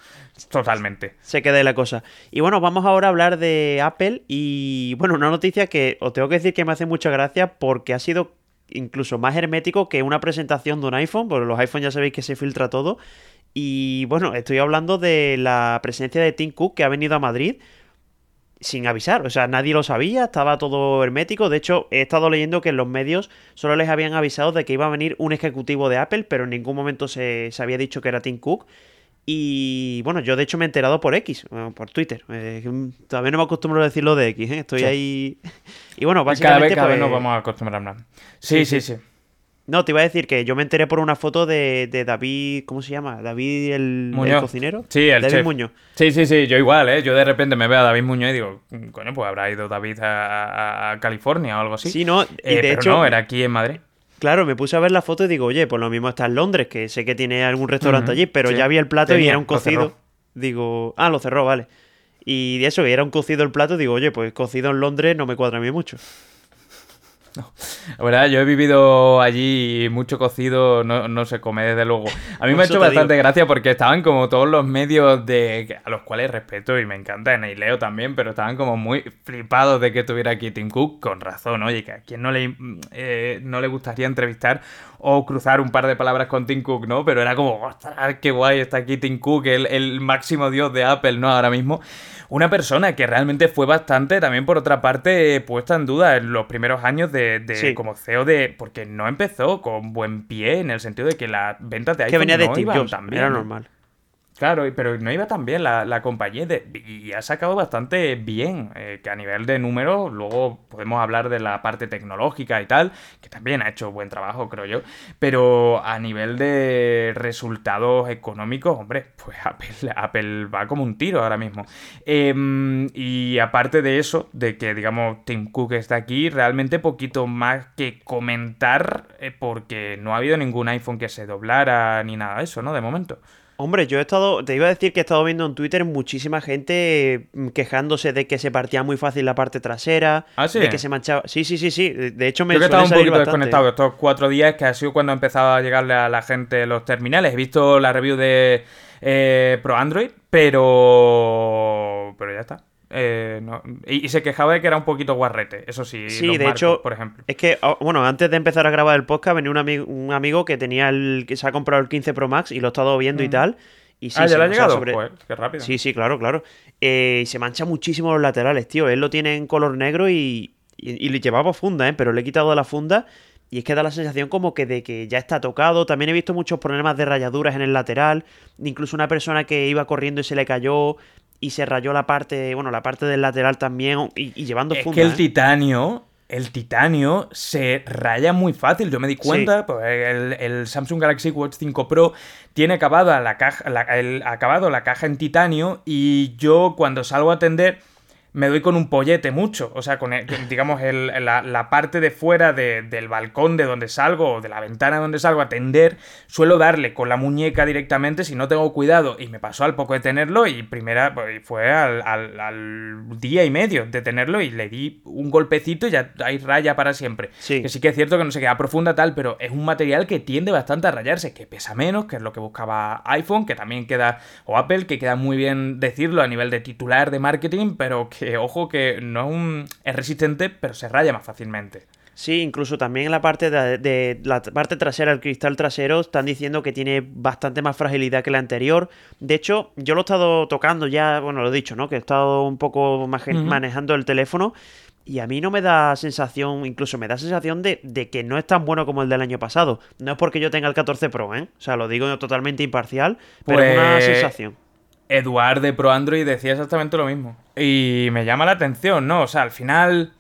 S2: Totalmente.
S3: Se queda la cosa. Y bueno, vamos ahora a hablar de Apple y bueno, una noticia que os tengo que decir que me hace mucha gracia porque ha sido incluso más hermético que una presentación de un iPhone, porque los iPhones ya sabéis que se filtra todo. Y bueno, estoy hablando de la presencia de Tim Cook que ha venido a Madrid sin avisar. O sea, nadie lo sabía, estaba todo hermético. De hecho, he estado leyendo que en los medios solo les habían avisado de que iba a venir un ejecutivo de Apple, pero en ningún momento se, se había dicho que era Tim Cook. Y bueno, yo de hecho me he enterado por X, por Twitter. Eh, todavía no me acostumbro a decirlo de X, ¿eh? estoy
S2: Sí.
S3: ahí. [LAUGHS] Y bueno,
S2: Cada
S3: básicamente.
S2: vez, cada vez
S3: pues,
S2: nos vamos a acostumbrar más. Sí, sí, sí.
S3: No, te iba a decir que yo me enteré por una foto de, de David. ¿Cómo se llama? David el, cocinero.
S2: Sí, el
S3: David
S2: chef.
S3: Muñoz.
S2: Sí, sí, sí, yo igual, ¿eh? Yo de repente me veo a David Muñoz y digo, coño, pues habrá ido David a, a- a California o algo así.
S3: Sí, no, y
S2: Eh,
S3: de
S2: pero
S3: hecho-
S2: no, era aquí en Madrid.
S3: Claro, me puse a ver la foto y digo, oye, pues lo mismo está en Londres, que sé que tiene algún restaurante allí, pero
S2: sí.
S3: ya vi el plato y era un cocido. Digo, ah, lo cerró, vale. Y de eso, y era un cocido el plato, digo, oye, pues cocido en Londres no me cuadra a mí mucho.
S2: La verdad, yo he vivido allí mucho cocido no, no se come, desde luego. A mí me ha hecho
S3: te
S2: bastante
S3: digo.
S2: gracia porque estaban como todos los medios de a los cuales respeto y me encanta, en Leo también, pero estaban como muy flipados de que estuviera aquí Tim Cook, con razón, oye, que a quien no le, eh, no le gustaría entrevistar o cruzar un par de palabras con Tim Cook, ¿no? Pero era como, ostras, qué guay está aquí Tim Cook, el, el máximo dios de Apple, ¿no? Ahora mismo. Una persona que realmente fue bastante, también por otra parte, puesta en duda en los primeros años de, de-
S3: Sí.
S2: como CEO de. Porque no empezó con buen pie en el sentido de que las ventas de
S3: que
S2: iPhone
S3: venía de
S2: no
S3: Steve Jobs,
S2: bien.
S3: era
S2: ¿no?
S3: normal.
S2: Claro, pero no iba tan bien la, compañía y ha sacado bastante bien, eh, que a nivel de números, luego podemos hablar de la parte tecnológica y tal, que también ha hecho buen trabajo, creo yo, pero a nivel de resultados económicos, hombre, pues Apple, Apple va como un tiro ahora mismo. Em, y aparte de eso, de que digamos Tim Cook está aquí, realmente poquito más que comentar, eh, porque no ha habido ningún iPhone que se doblara ni nada de eso, ¿no? De momento.
S3: Hombre, yo he estado, te iba a decir que he estado viendo en Twitter muchísima gente mm, quejándose de que se partía muy fácil la parte trasera,
S2: ¿Ah, sí?
S3: de que se manchaba. Sí, sí, sí, sí. De hecho, me
S2: Yo que estaba un poquito
S3: bastante.
S2: desconectado estos cuatro días, que ha sido cuando ha empezado a llegarle a la gente los terminales. He visto la review de eh, Pro Android, pero. Pero ya está. Eh, no- y, y se quejaba de que era un poquito guarrete, eso sí.
S3: Sí,
S2: los
S3: de
S2: marcos,
S3: hecho,
S2: por ejemplo.
S3: Es que, ah, bueno, antes de empezar a grabar el podcast, venía un, ami- un amigo que tenía el. que se ha comprado el 15 Pro Max y lo he estado viendo y tal. Y sí,
S2: ah, ya le ha llegado.
S3: sobre-
S2: Joder, qué rápido.
S3: Sí, sí, claro, claro. Eh, y se mancha muchísimo los laterales, tío. Él lo tiene en color negro y, y, y le llevaba funda, ¿eh? Pero le he quitado la funda y es que da la sensación como que de que ya está tocado. También he visto muchos problemas de rayaduras en el lateral. Incluso una persona que iba corriendo y se le cayó y se rayó la parte, bueno, la parte del lateral también y, y llevando
S2: Es
S3: funda.
S2: que el
S3: ¿eh?
S2: titanio, el titanio se raya muy fácil. Yo me di cuenta, pues, el, el Samsung Galaxy Watch 5 Pro tiene acabado la caja, la, el- acabado la caja en titanio y yo cuando salgo a atender me doy con un pollete mucho. O sea, con, el- digamos, el- la, la parte de fuera de- del balcón de donde salgo o de la ventana donde salgo a atender, suelo darle con la muñeca directamente si no tengo cuidado. Y me pasó al poco de tenerlo y primera, pues, fue al, al- al día y medio de tenerlo y le di un golpecito y ya hay raya para siempre.
S3: Sí.
S2: Que sí que es cierto que no se queda profunda tal, pero es un material que tiende bastante a rayarse, que pesa menos, que es lo que buscaba iPhone, que también queda, o Apple, que queda muy bien decirlo a nivel de titular de marketing, pero que, ojo, que no es un... es resistente, pero se raya más fácilmente.
S3: Sí, incluso también en la parte de, de la parte trasera, el cristal trasero, están diciendo que tiene bastante más fragilidad que la anterior. De hecho, yo lo he estado tocando ya, bueno, lo he dicho, ¿no? Que he estado un poco maje- manejando el teléfono y a mí no me da sensación, incluso me da sensación de, de que no es tan bueno como el del año pasado. No es porque yo tenga el 14 Pro, ¿eh? O sea, lo digo totalmente imparcial, pero es una
S2: Pues-
S3: sensación.
S2: Eduard de Pro Android decía exactamente lo mismo. Y me llama la atención, ¿no? O sea, al final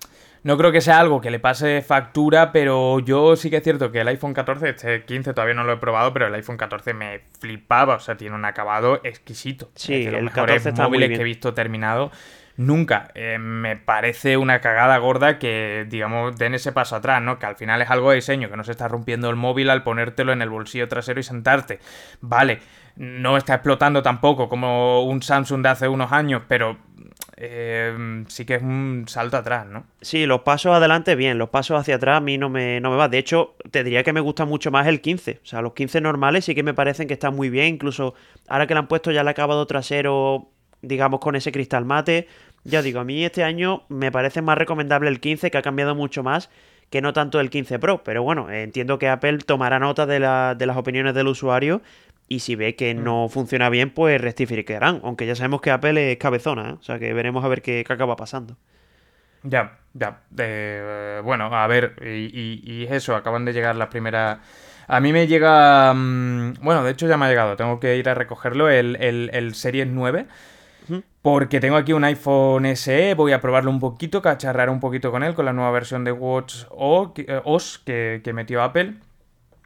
S2: no creo que sea algo que le pase factura, pero yo sí que es cierto que el iPhone 14, este 15 todavía no lo he probado, pero el iPhone 14 me flipaba, o sea, tiene un acabado exquisito.
S3: Sí,
S2: Es de los
S3: el
S2: mejores
S3: 14 está muy
S2: móviles
S3: bien.
S2: que he visto terminado. Nunca. Eh, me parece una cagada gorda que, digamos, den ese paso atrás, ¿no? Que al final es algo de diseño, que no se está rompiendo el móvil al ponértelo en el bolsillo trasero y sentarte. Vale, no está explotando tampoco como un Samsung de hace unos años, pero eh, sí que es un salto atrás, ¿no?
S3: Sí, los pasos adelante bien, los pasos hacia atrás a mí no me, no me va. De hecho, te diría que me gusta mucho más el 15. O sea, los 15 normales sí que me parecen que están muy bien. Incluso ahora que le han puesto ya el acabado trasero, digamos, con ese cristal mate. Ya digo, a mí este año me parece más recomendable el 15, que ha cambiado mucho más que no tanto el 15 Pro. Pero bueno, entiendo que Apple tomará nota de, la- de las opiniones del usuario y si ve que no funciona bien, pues rectificarán. Aunque ya sabemos que Apple es cabezona, ¿eh? o sea que veremos a ver qué, qué acaba pasando.
S2: Ya, ya. Eh, bueno, a ver, y, y, eso, acaban de llegar las primeras... A mí me llega... mm, bueno, de hecho ya me ha llegado, tengo que ir a recogerlo, el, el, el Series 9. Porque tengo aquí un iPhone SE, voy a probarlo un poquito, cacharrar un poquito con él, con la nueva versión de Watch OS que, que metió Apple.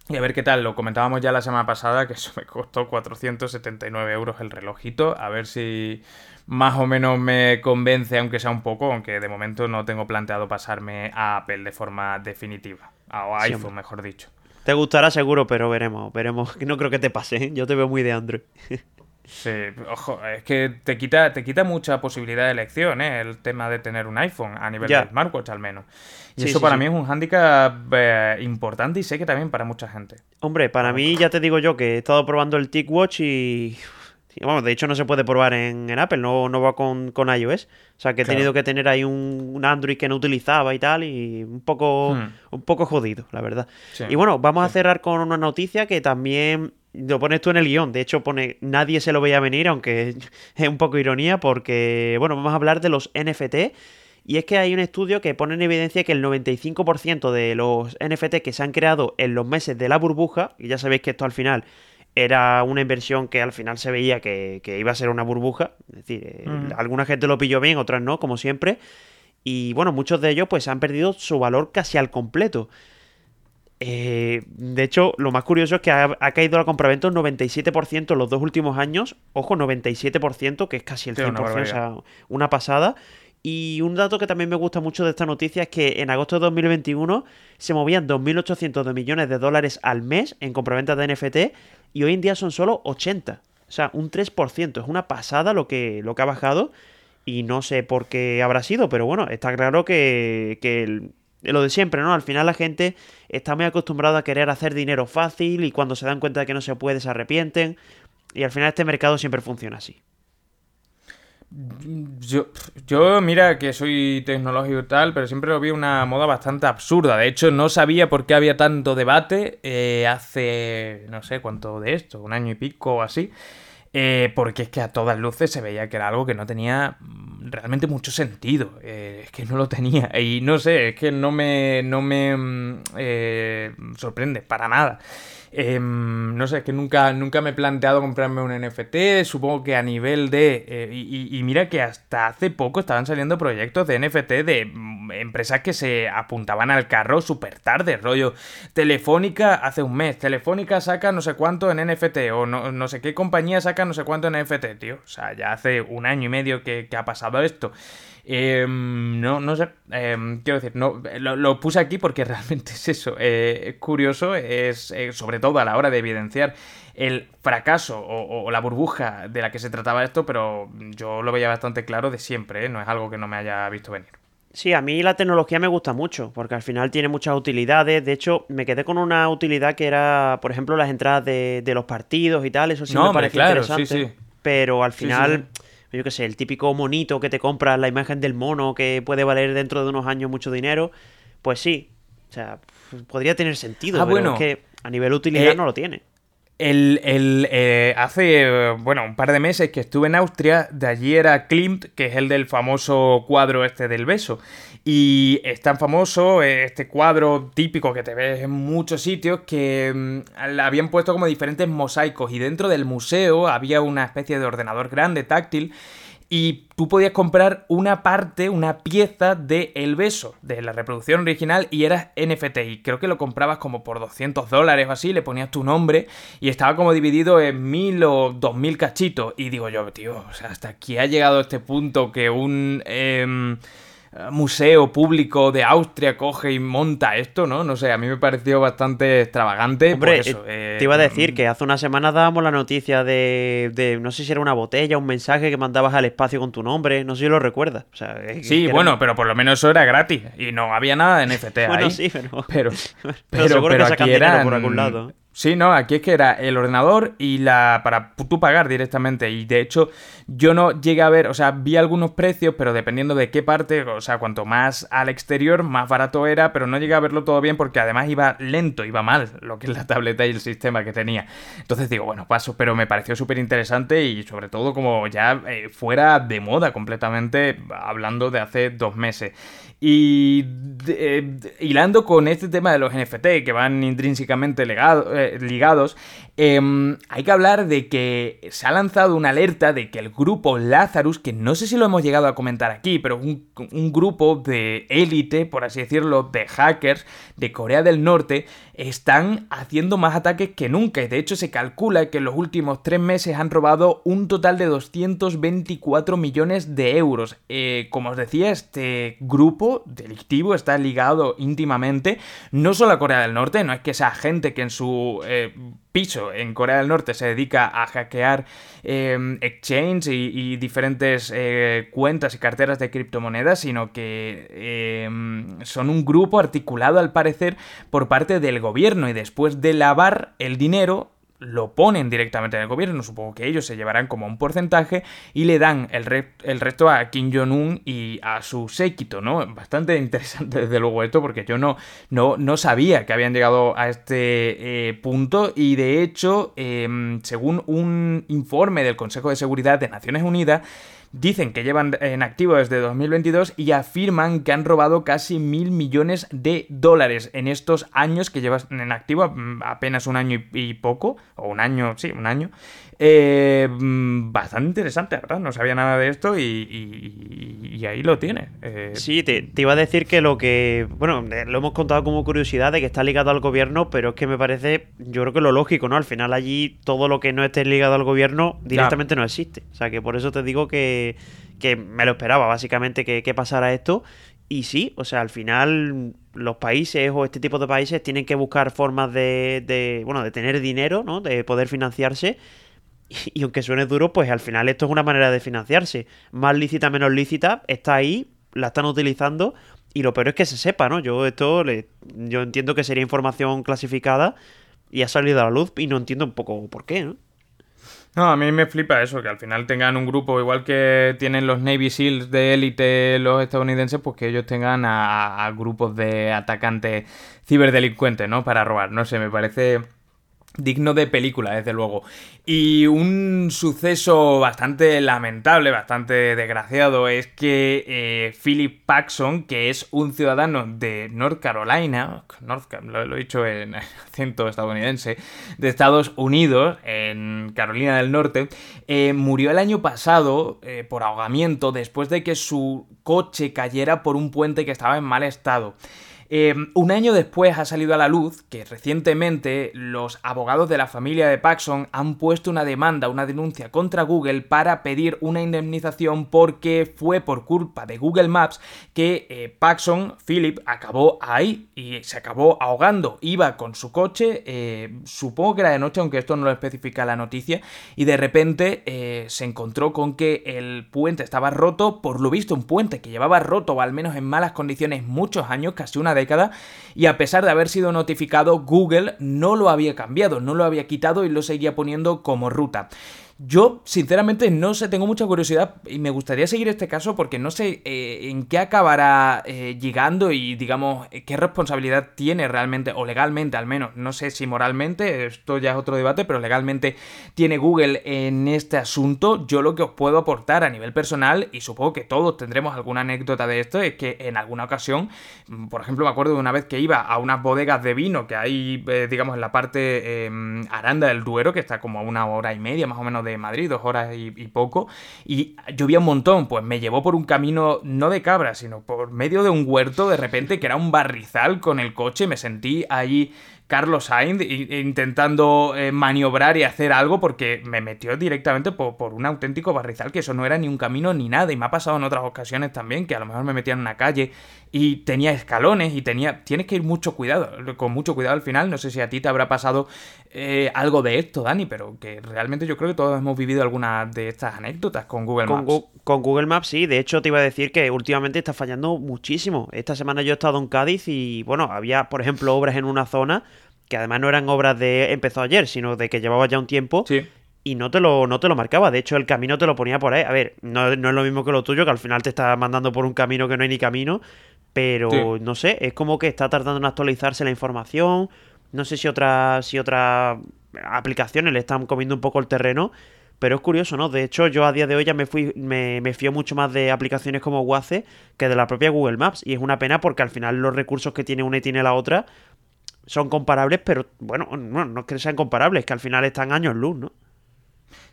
S2: Y a ver qué tal, lo comentábamos ya la semana pasada, que eso [LAUGHS] me costó 479 euros el relojito. A ver si más o menos me convence, aunque sea un poco, aunque de momento no tengo planteado pasarme a Apple de forma definitiva. O a iPhone, mejor dicho.
S3: Te gustará seguro, pero veremos, veremos. [LAUGHS] No creo que te pase, ¿eh? yo te veo muy de Android. [LAUGHS]
S2: Sí, ojo, es que te quita, te quita mucha posibilidad de elección, ¿eh? El tema de tener un iPhone, a nivel
S3: Ya.
S2: de smartwatch al menos. Y
S3: Sí,
S2: eso
S3: sí,
S2: para
S3: sí.
S2: mí es un hándicap eh, importante y sé que también para mucha gente.
S3: Hombre, para mí ya te digo yo que he estado probando el TicWatch y... Vamos, de hecho no se puede probar en, en Apple, no, no va con, con iOS. O sea que he
S2: Claro.
S3: tenido que tener ahí un, un Android que no utilizaba y tal y un poco,
S2: Hmm.
S3: un poco jodido, la verdad. Y bueno, vamos a cerrar con una noticia que también lo pones tú en el guion. De hecho, pone nadie se lo veía venir, aunque [LAUGHS] es un poco ironía, porque, bueno, vamos a hablar de los NFT. Y es que hay un estudio que pone en evidencia que el 95% de los NFT que se han creado en los meses de la burbuja, y ya sabéis que esto al final era una inversión que al final se veía que, que iba a ser una burbuja. Es decir, eh,
S2: Ujú.
S3: alguna gente lo pilló bien, otras no, como siempre. Y bueno, muchos de ellos pues han perdido su valor casi al completo. Eh, de hecho, lo más curioso es que ha, ha caído la compraventa un 97% en los dos últimos años. Ojo, 97%, que es casi el
S2: Sí, una
S3: 100%, o sea, una pasada. Y un dato que también me gusta mucho de esta noticia es que en agosto de 2021 se movían 2.800 de millones de dólares al mes en compraventa de NFT y hoy en día son solo 80. O sea, un 3%. Es una pasada lo que, lo que ha bajado y no sé por qué habrá sido, pero bueno, está claro que, lo de siempre, ¿no? Al final la gente está muy acostumbrada a querer hacer dinero fácil y cuando se dan cuenta de que no se puede se arrepienten y al final este mercado siempre funciona así.
S2: Yo, yo, mira que soy tecnológico y tal, pero siempre lo vi una moda bastante absurda. De hecho, no sabía por qué había tanto debate eh, hace, no sé cuánto de esto, un año y pico o así. eh, porque es que a todas luces se veía que era algo que no tenía realmente mucho sentido. Eh, es que no lo tenía. [LAUGHS] Y no sé, es que no me, no me mm, eh, sorprende para nada. Em, no sé, es que nunca, nunca me he planteado comprarme un NFT. Supongo que a nivel de. eh, y, mira que hasta hace poco estaban saliendo proyectos de NFT de mm, empresas que se apuntaban al carro súper tarde. Rollo, Telefónica hace un mes. Telefónica saca no sé cuánto en NFT. O no, no sé qué compañía saca no sé cuánto en NFT, tío. O sea, ya hace un año y medio que ha pasado esto. Em, no, no sé. em, quiero decir, no, lo, lo puse aquí porque [LAUGHS] realmente es eso. eh, es curioso, es eh, sobre todo a la hora de evidenciar el fracaso o, o la burbuja de la que se trataba esto, pero yo lo veía bastante claro de siempre, ¿eh? no es algo que no me haya visto venir.
S3: Sí, a mí la tecnología me gusta mucho, porque al final tiene muchas utilidades. De hecho, me quedé con una utilidad que era, por ejemplo, las entradas de, de los partidos y tal. Eso sí
S2: No,
S3: me parece
S2: claro,
S3: interesante.
S2: sí.
S3: Pero al
S2: sí,
S3: final, yo qué sé, el típico monito que te compras, la imagen del mono que puede valer dentro de unos años mucho dinero, pues sí. O sea, podría tener sentido,
S2: Ah,
S3: pero
S2: bueno.
S3: es que a nivel utilidad
S2: Eh,
S3: no lo tiene.
S2: El, el, eh, hace, bueno, un par de meses que estuve en Austria, de allí era Klimt, que es el del famoso cuadro este del beso. Y es tan famoso eh, este cuadro típico que te ves en muchos sitios que mm, habían puesto como diferentes mosaicos y dentro del museo había una especie de ordenador grande, táctil, y tú podías comprar una parte, una pieza de El Beso, de la reproducción original, y era NFT. Y creo que lo comprabas como por 200 dólares o así, le ponías tu nombre, y estaba como dividido en mil o dos mil cachitos. Y digo yo, tío, hasta aquí ha llegado este punto que un em, museo público de Austria coge y monta esto, ¿no? No sé, a mí me pareció bastante extravagante.
S3: Hombre,
S2: por eso,
S3: eh,
S2: eh,
S3: te iba a decir que hace una semana dábamos la noticia de, de, no sé si era una botella, un mensaje que mandabas al espacio con tu nombre, no sé si lo recuerdas. O sea, es-
S2: Sí,
S3: era-
S2: bueno, pero por lo menos eso era gratis y no había nada de NFT [LAUGHS]
S3: Bueno,
S2: ahí.
S3: sí, pero,
S2: Pero,
S3: pero [LAUGHS]
S2: pero,
S3: seguro
S2: pero
S3: que sacan
S2: aquí
S3: dinero
S2: eran-
S3: por algún lado.
S2: Sí, no, aquí es que era el ordenador y la para tú pagar directamente. Y de hecho, yo no llegué a ver, o sea, vi algunos precios, pero dependiendo de qué parte, o sea, cuanto más al exterior, más barato era, pero no llegué a verlo todo bien porque además iba lento, iba mal lo que es la tableta y el sistema que tenía. Entonces digo, bueno, paso, pero me pareció súper interesante y sobre todo como ya eh, fuera de moda completamente, hablando de hace dos meses. Y eh, hilando con este tema de los NFT que van intrínsecamente eh, ligados, em, hay que hablar de que se ha lanzado una alerta de que el grupo Lazarus, que no sé si lo hemos llegado a comentar aquí, pero un, un grupo de élite, por así decirlo, de hackers de Corea del Norte, están haciendo más ataques que nunca. Y de hecho se calcula que en los últimos tres meses han robado un total de 224 millones de euros. Eh, como os decía, este grupo delictivo está ligado íntimamente no solo a Corea del Norte, no es que sea gente que en su eh, piso en Corea del Norte se dedica a hackear eh, exchange y, diferentes cuentas y carteras de criptomonedas, sino que son un grupo articulado al parecer por parte del gobierno. Y después de lavar el dinero lo ponen directamente en el gobierno, supongo que ellos se llevarán como un porcentaje y le dan el, el resto a Kim Jong-un y a su séquito, ¿no? Bastante [LAUGHS] interesante desde luego esto porque yo no, no, no sabía que habían llegado a este eh, punto y de hecho, em, según un informe del Consejo de Seguridad de Naciones Unidas, Dicen que llevan en activo desde 2022 y afirman que han robado casi mil millones de dólares en estos años que llevan en activo, mm, apenas un año y poco, o un año, sí, un año. Eh, mm, bastante interesante, ¿verdad? No sabía nada de esto y, ahí lo tiene.
S3: Eh, sí, te, iba a decir que lo que, bueno, eh, lo hemos contado como curiosidad de que está ligado al gobierno, pero es que me parece, yo creo que lo lógico, ¿no? Al final allí todo lo que no esté ligado al gobierno directamente no existe. O sea que por eso te digo que que, me lo esperaba, básicamente, que, pasara esto. Y sí, o sea, al final los países o este tipo de países tienen que buscar formas de, bueno, de tener dinero, ¿no? De poder financiarse. [LAUGHS] Y, aunque suene duro, pues al final esto es una manera de financiarse. Más lícita, menos lícita, está ahí, la están utilizando. Y lo peor es que se sepa, ¿no? Yo esto, yo entiendo que sería información clasificada y ha salido a la luz y no entiendo un poco por qué, ¿no?
S2: No, a mí me flipa eso, que al final tengan un grupo igual que tienen los Navy SEALs de élite los estadounidenses, pues que ellos tengan a grupos de atacantes ciberdelincuentes, ¿no? Para robar. No sé, me parece digno de película, desde luego. Y un suceso bastante lamentable, bastante desgraciado, es que eh, Philip Paxson, que es un ciudadano de North Carolina, North, lo, he dicho en [LAUGHS] acento estadounidense, de Estados Unidos, en Carolina del Norte, eh, murió el año pasado eh, por ahogamiento después de que su coche cayera por un puente que estaba en mal estado. Em, un año después ha salido a la luz que recientemente los abogados de la familia de Paxson han puesto una demanda, una denuncia contra Google para pedir una indemnización porque fue por culpa de Google Maps que eh, Paxson, Philip, acabó ahí y se acabó ahogando. Iba con su coche, eh, supongo que era de noche, aunque esto no lo especifica la noticia, y de repente eh, se encontró con que el puente estaba roto, por lo visto un puente que llevaba roto o al menos en malas condiciones muchos años, casi una década, y a pesar de haber sido notificado, Google no lo había cambiado, no lo había quitado y lo seguía poniendo como ruta. Yo, sinceramente, no sé, tengo mucha curiosidad y me gustaría seguir este caso porque no sé eh, en qué acabará eh, llegando y, digamos, qué responsabilidad tiene realmente, o legalmente al menos, no sé si moralmente, esto ya es otro debate, pero legalmente tiene Google en este asunto. Yo lo que os puedo aportar a nivel personal, y supongo que todos tendremos alguna anécdota de esto, es que en alguna ocasión, mm, por ejemplo, me acuerdo de una vez que iba a unas bodegas de vino que hay, eh, digamos, en la parte em, Aranda del Duero, que está como a una hora y media más o menos de Madrid, dos horas y, poco, y llovía un montón, pues me llevó por un camino no de cabra, sino por medio de un huerto de repente que era un barrizal con el coche, me sentí ahí Carlos Sainz intentando eh, maniobrar y hacer algo porque me metió directamente por, un auténtico barrizal que eso no era ni un camino ni nada y me ha pasado en otras ocasiones también que a lo mejor me metía en una calle y tenía escalones y tenía tienes que ir mucho cuidado con mucho cuidado al final no sé si a ti te habrá pasado eh, algo de esto Dani pero que realmente yo creo que todos hemos vivido alguna de estas anécdotas con Google Maps
S3: con Google Maps sí de hecho te iba a decir que últimamente está fallando muchísimo esta semana yo he estado en Cádiz y bueno había por ejemplo obras en una zona que además no eran obras de empezó ayer, sino de que llevaba ya un tiempo.
S2: Sí.
S3: Y no te, lo, no te lo marcaba. De hecho, el camino te lo ponía por ahí. A ver, no, no es lo mismo que lo tuyo, que al final te está mandando por un camino que no hay ni camino. Pero
S2: Sí.
S3: no sé, es como que está tardando en actualizarse la información. No sé si otras si otras aplicaciones le están comiendo un poco el terreno. Pero es curioso, ¿no? De hecho, yo a día de hoy ya me fui, me, me fío mucho más de aplicaciones como Waze que de la propia Google Maps. Y es una pena porque al final los recursos que tiene una y tiene la otra son comparables, pero bueno, no, no es que sean comparables, es que al final están años luz, ¿no?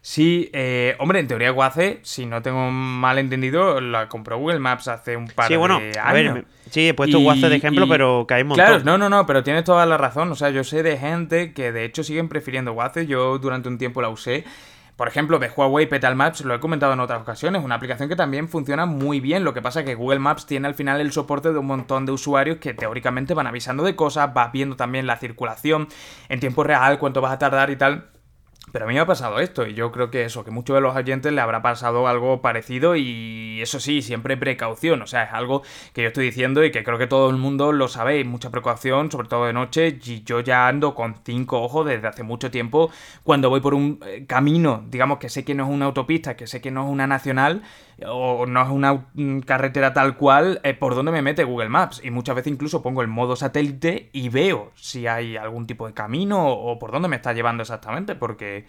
S2: Sí, eh, hombre, en teoría Waze, si no tengo mal entendido, la compró Google Maps hace un par
S3: Sí, bueno,
S2: de
S3: a ver,
S2: años.
S3: sí, he puesto
S2: Y-
S3: de ejemplo,
S2: y-
S3: pero un montón.
S2: Claro, no, no, no, pero tienes toda la razón. O sea, yo sé de gente que de hecho siguen prefiriendo Waze. Yo durante un tiempo la usé. Por ejemplo, de Huawei Petal Maps, lo he comentado en otras ocasiones, una aplicación que también funciona muy bien. Lo que pasa es que Google Maps tiene al final el soporte de un montón de usuarios que teóricamente van avisando de cosas, vas viendo también la circulación en tiempo real, cuánto vas a tardar y tal. Pero a mí me ha pasado esto y yo creo que eso, que muchos de los oyentes le habrá pasado algo parecido y eso sí, siempre precaución, o sea, es algo que yo estoy diciendo y que creo que todo el mundo lo sabe, y mucha precaución, sobre todo de noche, y yo ya ando con cinco ojos desde hace mucho tiempo cuando voy por un eh, camino, digamos que sé que no es una autopista, que sé que no es una nacional o no es una carretera tal cual, eh, por dónde me mete Google Maps y muchas veces incluso pongo el modo satélite y veo si hay algún tipo de camino o por dónde me está llevando exactamente, porque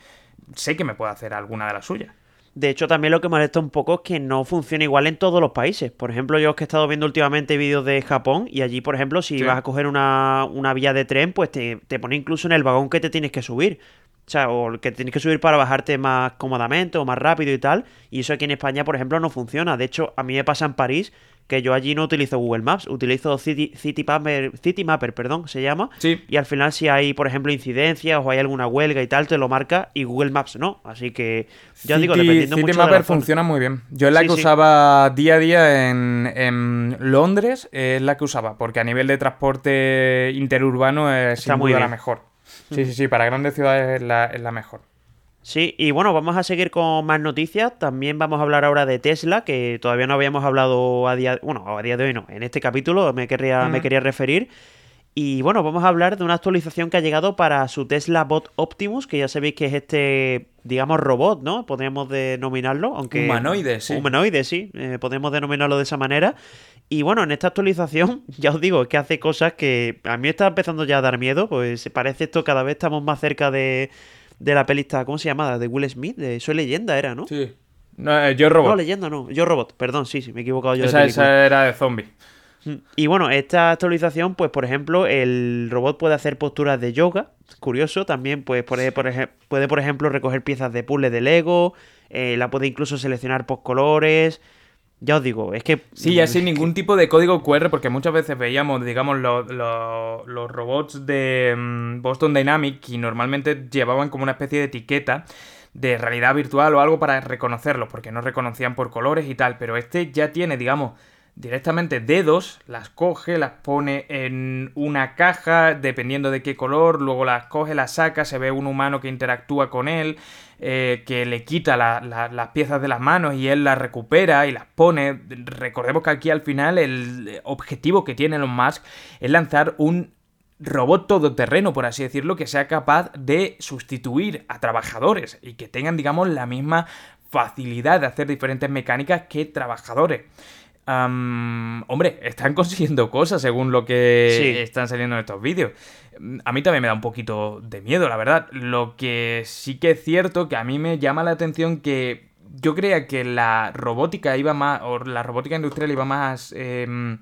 S2: sé que me puede hacer alguna de las suyas.
S3: De hecho, también lo que molesta un poco es que no funciona igual en todos los países. Por ejemplo, yo es que he estado viendo últimamente vídeos de Japón y allí, por ejemplo, si
S2: Sí.
S3: vas a coger una, una vía de tren, pues te, te pone incluso en el vagón que te tienes que subir. O sea, o el que tienes que subir para bajarte más cómodamente o más rápido y tal. Y eso aquí en España, por ejemplo, no funciona. De hecho, a mí me pasa en París que yo allí no utilizo Google Maps, utilizo City, City, Mapper, City Mapper, perdón, se llama.
S2: Sí.
S3: Y al final si hay, por ejemplo, incidencias o hay alguna huelga y tal, te lo marca y Google Maps no. Así que, ya digo,
S2: City-
S3: dependiendo
S2: City
S3: mucho de
S2: Mapper
S3: la zona.
S2: funciona muy bien. Yo es la
S3: Sí,
S2: que
S3: sí.
S2: usaba día a día en, en Londres, es la que usaba, porque a nivel de transporte interurbano es
S3: Está
S2: sin
S3: muy
S2: duda la mejor. Sí, sí, sí, para grandes ciudades es la, es la mejor.
S3: Sí, y bueno, vamos a seguir con más noticias. También vamos a hablar ahora de Tesla, que todavía no habíamos hablado a día, bueno, a día de hoy no, en este capítulo me querría, me quería referir. Y bueno, vamos a hablar de una actualización que ha llegado para su Tesla Bot Optimus, que ya sabéis que es este, digamos, robot, ¿no? Podríamos denominarlo, aunque...
S2: Humanoide, sí.
S3: Humanoide, sí, eh, podemos denominarlo de esa manera. Y bueno, en esta actualización, [LAUGHS] ya os digo, es que hace cosas que a mí me está empezando ya a dar miedo, pues parece esto, cada vez estamos más cerca de, de la pelista, ¿cómo se llama? De Will Smith, de Soy Leyenda era, ¿no?
S2: Sí. No, eh, yo
S3: No,
S2: robot.
S3: Leyenda no, Yo Robot, perdón, sí, sí, me he equivocado yo
S2: esa, esa era de zombie.
S3: Mm. Y bueno, esta actualización, pues por ejemplo, el robot puede hacer posturas de yoga, curioso, también pues, puede, por, eje- puede, por ejemplo, recoger piezas de puzzle de Lego, eh, la puede incluso seleccionar por colores. Ya os digo, es que...
S2: Sí, ya sin ningún tipo de código QR, porque muchas veces veíamos, digamos, lo- lo- los robots de mm, Boston Dynamic y normalmente llevaban como una especie de etiqueta de realidad virtual o algo para reconocerlos, porque no reconocían por colores y tal, pero este ya tiene, digamos, directamente dedos, las coge, las pone en una caja, dependiendo de qué color, luego las coge, las saca, se ve un humano que interactúa con él, eh, que le quita la- la- las piezas de las manos y él las recupera y las pone. Recordemos que aquí al final el objetivo que tiene Elon Musk es lanzar un robot todoterreno, por así decirlo, que sea capaz de sustituir a trabajadores y que tengan, digamos, la misma facilidad de hacer diferentes mecánicas que trabajadores. Am, hombre, están consiguiendo cosas según lo que
S3: Sí.
S2: están saliendo en estos vídeos. A mí también me da un poquito de miedo, la verdad. Lo que sí que es cierto que a mí me llama la atención que yo creía que la robótica iba más, o la robótica industrial iba más em,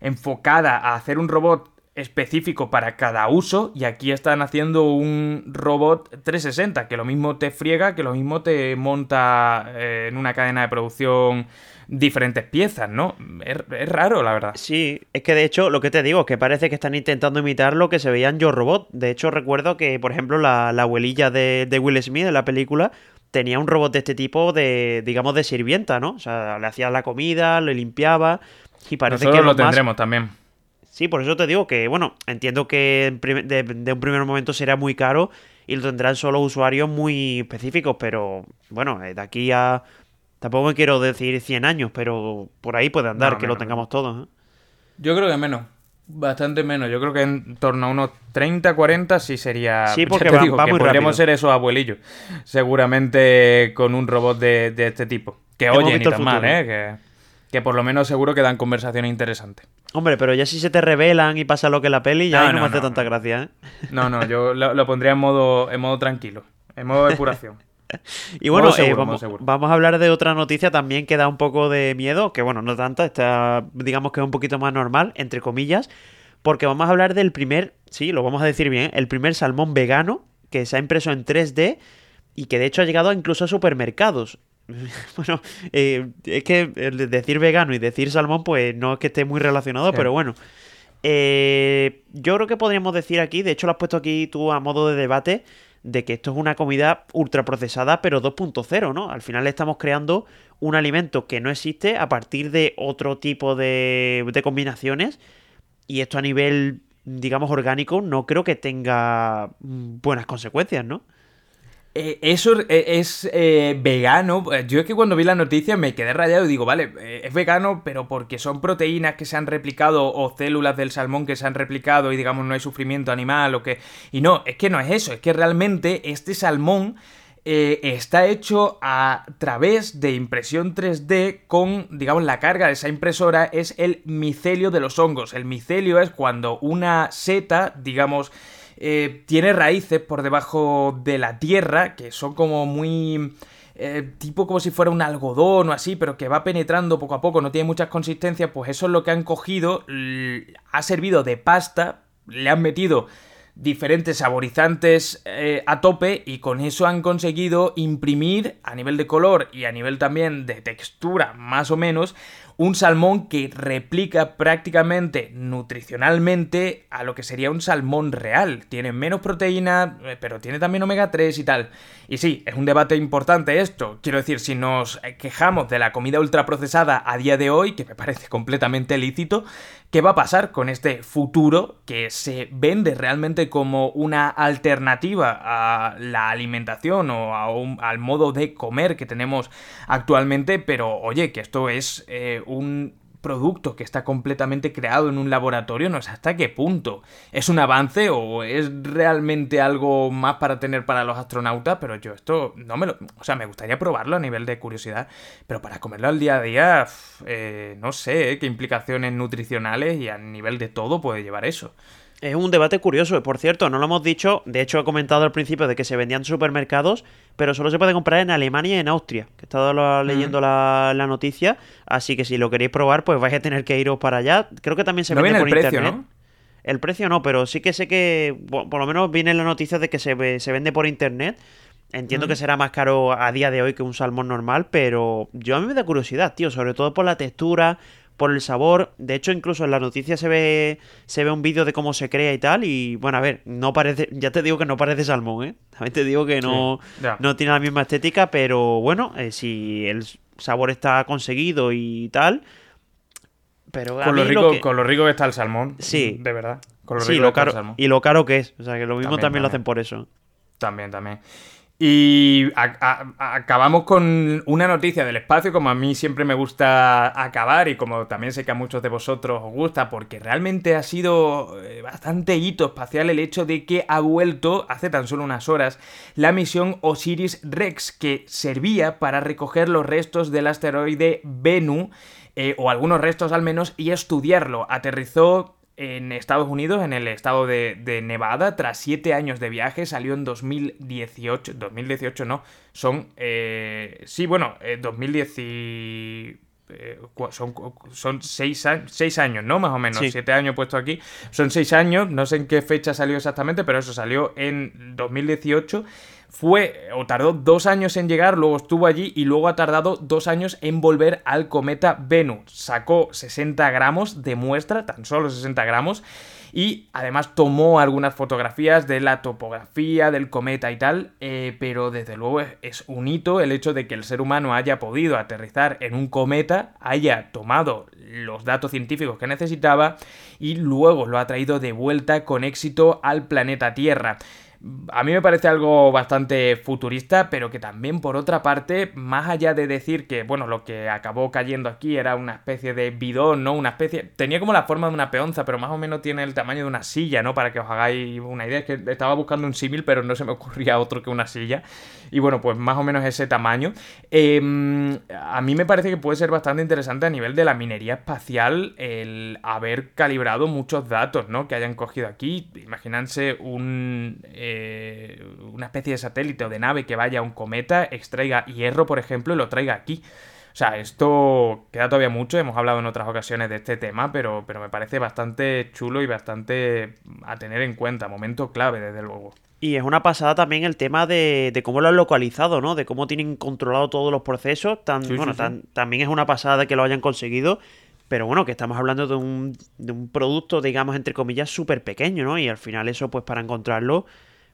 S2: enfocada a hacer un robot específico para cada uso y aquí están haciendo un robot 360 que lo mismo te friega, que lo mismo te monta eh, en una cadena de producción diferentes piezas, ¿no? Es, es raro, la verdad.
S3: Sí, es que de hecho, lo que te digo, que parece que están intentando imitar lo que se veía en Yo Robot. De hecho, recuerdo que, por ejemplo, la, la abuelilla de, de Will Smith en la película tenía un robot de este tipo de, digamos, de sirvienta, ¿no? O sea, le hacía la comida, le limpiaba. Y parece
S2: Nosotros
S3: que
S2: lo tendremos también.
S3: Sí, por eso te digo que, bueno, entiendo que de un primer momento será muy caro y lo tendrán solo usuarios muy específicos, pero bueno, eh, de aquí a... Tampoco me quiero decir 100 años, pero por ahí puede andar
S2: No,
S3: que lo tengamos todos. ¿eh?
S2: Yo creo que menos. Bastante menos, yo creo que en torno a unos 30, 40 sí sería...
S3: Sí, [LAUGHS] porque va-
S2: digo,
S3: va
S2: que
S3: muy
S2: podríamos
S3: rápido.
S2: ser esos abuelillos, seguramente con un robot de, de este tipo. Que oye, ni tan mal. ¿eh? Que, que por lo menos seguro que dan conversaciones interesantes.
S3: Hombre, pero ya si se te revelan y pasa lo que la peli, ya
S2: No,
S3: ahí no,
S2: no,
S3: me hace tanta gracia, ¿eh?
S2: No, no, yo lo, lo pondría en modo, en modo tranquilo, en modo [LAUGHS] depuración. [LAUGHS]
S3: Y bueno,
S2: seguro,
S3: eh, vamos, a hablar de otra noticia también que da un poco de miedo, que bueno, no tanta, está, digamos que es un poquito más normal, entre comillas, porque vamos a hablar del primer, sí, lo vamos a decir bien, el primer salmón vegano que se ha impreso en 3D y que de hecho ha llegado incluso a supermercados. [LAUGHS] Bueno, eh, es que decir vegano y decir salmón, pues no es que esté muy relacionado,
S2: Sí.
S3: pero bueno. Eh, yo creo que podríamos decir aquí, de hecho lo has puesto aquí tú a modo de debate, de que esto es una comida ultraprocesada, pero 2.0, ¿no? Al final estamos creando un alimento que no existe a partir de otro tipo de, de combinaciones. Y esto a nivel, digamos, orgánico, no creo que tenga buenas consecuencias, ¿no?
S2: Eh, eso eh, es eh, vegano. Yo es que cuando vi la noticia me quedé rayado y digo, vale, es vegano, pero porque son proteínas que se han replicado o células del salmón que se han replicado y digamos no hay sufrimiento animal o que... Y no, es que no es eso, es que realmente este salmón está hecho a través de impresión 3D con, digamos, la carga de esa impresora es el micelio de los hongos. El micelio es cuando una seta, digamos, eh, tiene raíces por debajo de la tierra que son como muy... eh, tipo como si fuera un algodón o así, pero que va penetrando poco a poco, no tiene muchas consistencias, pues eso es lo que han cogido, ha servido de pasta, le han metido diferentes saborizantes eh, a tope y con eso han conseguido imprimir a nivel de color y a nivel también de textura más o menos un salmón que replica prácticamente nutricionalmente a lo que sería un salmón real. Tiene menos proteína, eh, pero tiene también omega 3 y tal. Y sí, es un debate importante esto. Quiero decir, si nos eh, quejamos de la comida ultraprocesada a día de hoy, que me parece completamente lícito, ¿qué va a pasar con este futuro que se vende realmente como una alternativa a la alimentación o a un- al modo de comer que tenemos actualmente? Pero oye, que esto es eh, un producto que está completamente creado en un laboratorio, no sé hasta qué punto. ¿Es un avance o es realmente algo más para tener para los astronautas? Pero yo esto no me lo... O sea, me gustaría probarlo a nivel de curiosidad, pero para comerlo al día a día, eh, no sé eh, qué implicaciones nutricionales y a nivel de todo puede llevar eso.
S3: Es un debate curioso, por cierto, no lo hemos dicho, de hecho he comentado al principio de que se vendían en supermercados, pero solo se puede comprar en Alemania y en Austria, que he estado leyendo la, la noticia, así que si lo queréis probar, pues vais a tener que iros para allá. Creo que también se
S2: No
S3: vende por
S2: el precio,
S3: internet.
S2: ¿no?
S3: El precio no, pero sí que sé que, bo- por lo menos viene la noticia de que se, se vende por internet. Entiendo que será más caro a día de hoy que un salmón normal, pero yo a mí me da curiosidad, tío, sobre todo por la textura, por el sabor. De hecho, incluso en la noticia se ve se ve un vídeo de cómo se crea y tal. Y bueno, a ver, no parece, ya te digo que no parece salmón, ¿eh? También te digo que no,
S2: Sí,
S3: no tiene la misma estética, pero bueno, eh, si el sabor está conseguido y tal. Pero
S2: Con lo, rico,
S3: que-
S2: con lo rico que está el salmón.
S3: Sí.
S2: De verdad. Con lo
S3: sí,
S2: rico
S3: lo
S2: que está el
S3: caro,
S2: salmón.
S3: y lo caro que es. O sea, que lo mismo
S2: También,
S3: también, lo hacen por eso.
S2: También, también. Y acabamos con una noticia del espacio, como a mí siempre me gusta acabar y como también sé que a muchos de vosotros os gusta, porque realmente ha sido eh, bastante hito espacial el hecho de que ha vuelto hace tan solo unas horas la misión Osiris Rex, que servía para recoger los restos del asteroide Bennu, eh, o algunos restos al menos, y estudiarlo. Aterrizó en Estados Unidos, en el estado de, de Nevada, tras siete años de viaje, salió en 2018. 2018 no, son. eh, sí, bueno, eh, 2010. y- eh, cua- son, son seis, seis años, ¿no? Más o menos.
S3: Sí.
S2: Siete años puesto aquí. Son seis años, no sé en qué fecha salió exactamente, pero eso salió en 2018. Fue, o tardó dos años en llegar, luego estuvo allí y luego ha tardado dos años en volver al cometa Bennu. Sacó 60 gramos de muestra, tan solo 60 gramos, y además tomó algunas fotografías de la topografía del cometa y tal, eh, pero desde luego es un hito el hecho de que el ser humano haya podido aterrizar en un cometa, haya tomado los datos científicos que necesitaba y luego lo ha traído de vuelta con éxito al planeta Tierra. A mí me parece algo bastante futurista, pero que también por otra parte, más allá de decir que, bueno, lo que acabó cayendo aquí era una especie de bidón, ¿no? Una especie... Tenía como la forma de una peonza, pero más o menos tiene el tamaño de una silla, ¿no? Para que os hagáis una idea. Es que estaba buscando un símil, pero no se me ocurría otro que una silla. Y bueno, pues más o menos ese tamaño. Em, a mí me parece que puede ser bastante interesante a nivel de la minería espacial el haber calibrado muchos datos, ¿no? Que hayan cogido aquí. Imagínense un... una especie de satélite o de nave que vaya a un cometa, extraiga hierro, por ejemplo, y lo traiga aquí. O sea, esto queda todavía mucho, hemos hablado en otras ocasiones de este tema, pero, pero me parece bastante chulo y bastante a tener en cuenta, momento clave, desde luego.
S3: Y es una pasada también el tema de, cómo lo han localizado, ¿no? De cómo tienen controlado todos los procesos. Tan, bueno, también es una pasada que lo hayan conseguido. Pero bueno, que estamos hablando de un, de un producto, digamos, entre comillas, súper pequeño, ¿no? Y al final eso, pues para encontrarlo,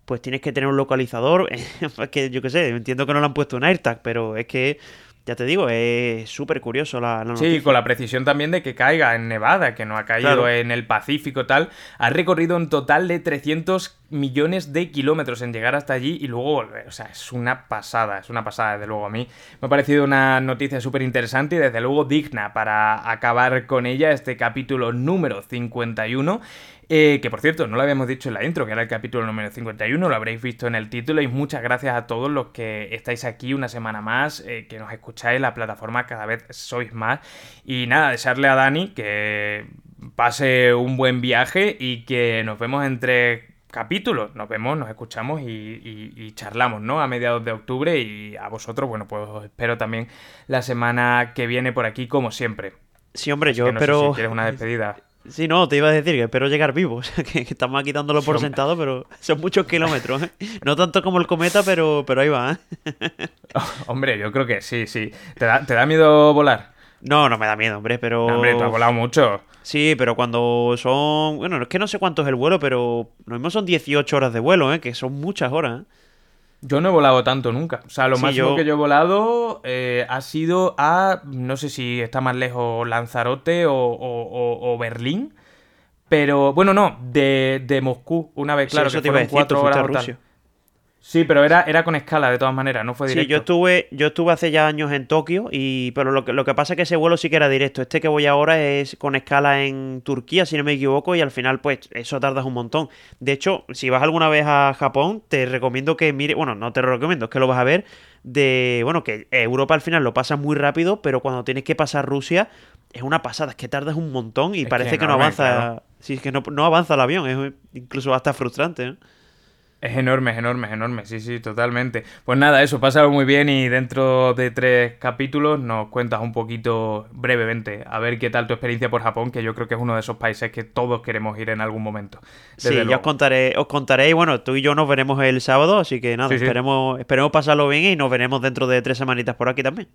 S3: pues tienes que tener un localizador. [LAUGHS] que yo qué sé, entiendo que no le han puesto un AirTag, pero es que ya te digo, es súper curioso la,
S2: noticia. Sí, con la precisión también de que caiga en Nevada, que no ha caído en el Pacífico tal. Ha recorrido un total de 300 millones de kilómetros en llegar hasta allí y luego volver. O sea, es una pasada, es una pasada, desde luego. A mí me ha parecido una noticia súper interesante y desde luego digna para acabar con ella este capítulo número 51. Eh, que por cierto, no lo habíamos dicho en la intro, que era el capítulo número 51, lo habréis visto en el título y muchas gracias a todos los que estáis aquí una semana más, eh, que nos escucháis, la plataforma cada vez sois más. Y nada, desearle a Dani que pase un buen viaje y que nos vemos entre capítulos. Nos vemos, nos escuchamos y, charlamos, ¿no? A mediados de octubre y a vosotros, bueno, pues os espero también la semana que viene por aquí, como siempre.
S3: Sí, hombre, yo espero...
S2: si quieres una despedida.
S3: Sí, no, te iba a decir que espero llegar vivo. [LAUGHS] O sea, que, estamos aquí dándolo por sentado, pero son muchos kilómetros. ¿eh? No tanto como el cometa, pero, pero ahí va. ¿eh? [LAUGHS]
S2: hombre, yo creo que sí, sí. ¿Te da, ¿Te da miedo volar?
S3: No, no me da miedo, hombre, pero.
S2: hombre, tú has volado mucho.
S3: Sí, pero cuando son. Bueno, es que no sé cuánto es el vuelo, pero. Lo mismo son 18 horas de vuelo, ¿eh? Que son muchas horas, ¿eh?
S2: Yo no he volado tanto nunca. O sea, lo máximo que yo he volado eh, ha sido a. No sé si está más lejos Lanzarote o, Berlín. Pero, bueno, no, de, de Moscú, una vez, claro, que fueron cuatro horas. Sí, pero era, era con escala de todas maneras, no fue directo.
S3: Sí, yo estuve, yo estuve hace ya años en Tokio, y pero lo que, lo que pasa es que ese vuelo sí que era directo. Este que voy ahora es con escala en Turquía, si no me equivoco, y al final, pues, eso tardas un montón. De hecho, si vas alguna vez a Japón, te recomiendo que mire, bueno, no te lo recomiendo, es que lo vas a ver, de, bueno, que Europa al final lo pasa muy rápido, pero cuando tienes que pasar Rusia, es una pasada, es que tardas un montón y parece que, no avanza. Sí, es que no, no, avanza el avión, es incluso hasta frustrante. ¿eh?
S2: Es enorme, es enorme, es enorme, sí, sí, totalmente. Pues nada, eso, pásalo muy bien y dentro de tres capítulos nos cuentas un poquito brevemente a ver qué tal tu experiencia por Japón, que yo creo que es uno de esos países que todos queremos ir en algún momento.
S3: sí, ya os contaré, os contaré y bueno, tú y yo nos veremos el sábado, así que nada, esperemos, esperemos pasarlo bien y nos veremos dentro de tres semanitas por aquí también.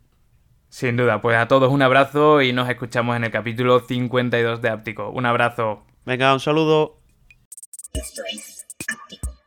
S2: Sin duda, pues a todos un abrazo y nos escuchamos en el capítulo 52 de Áptico. Un abrazo.
S3: Venga, un saludo.
S1: Esto es Áptico.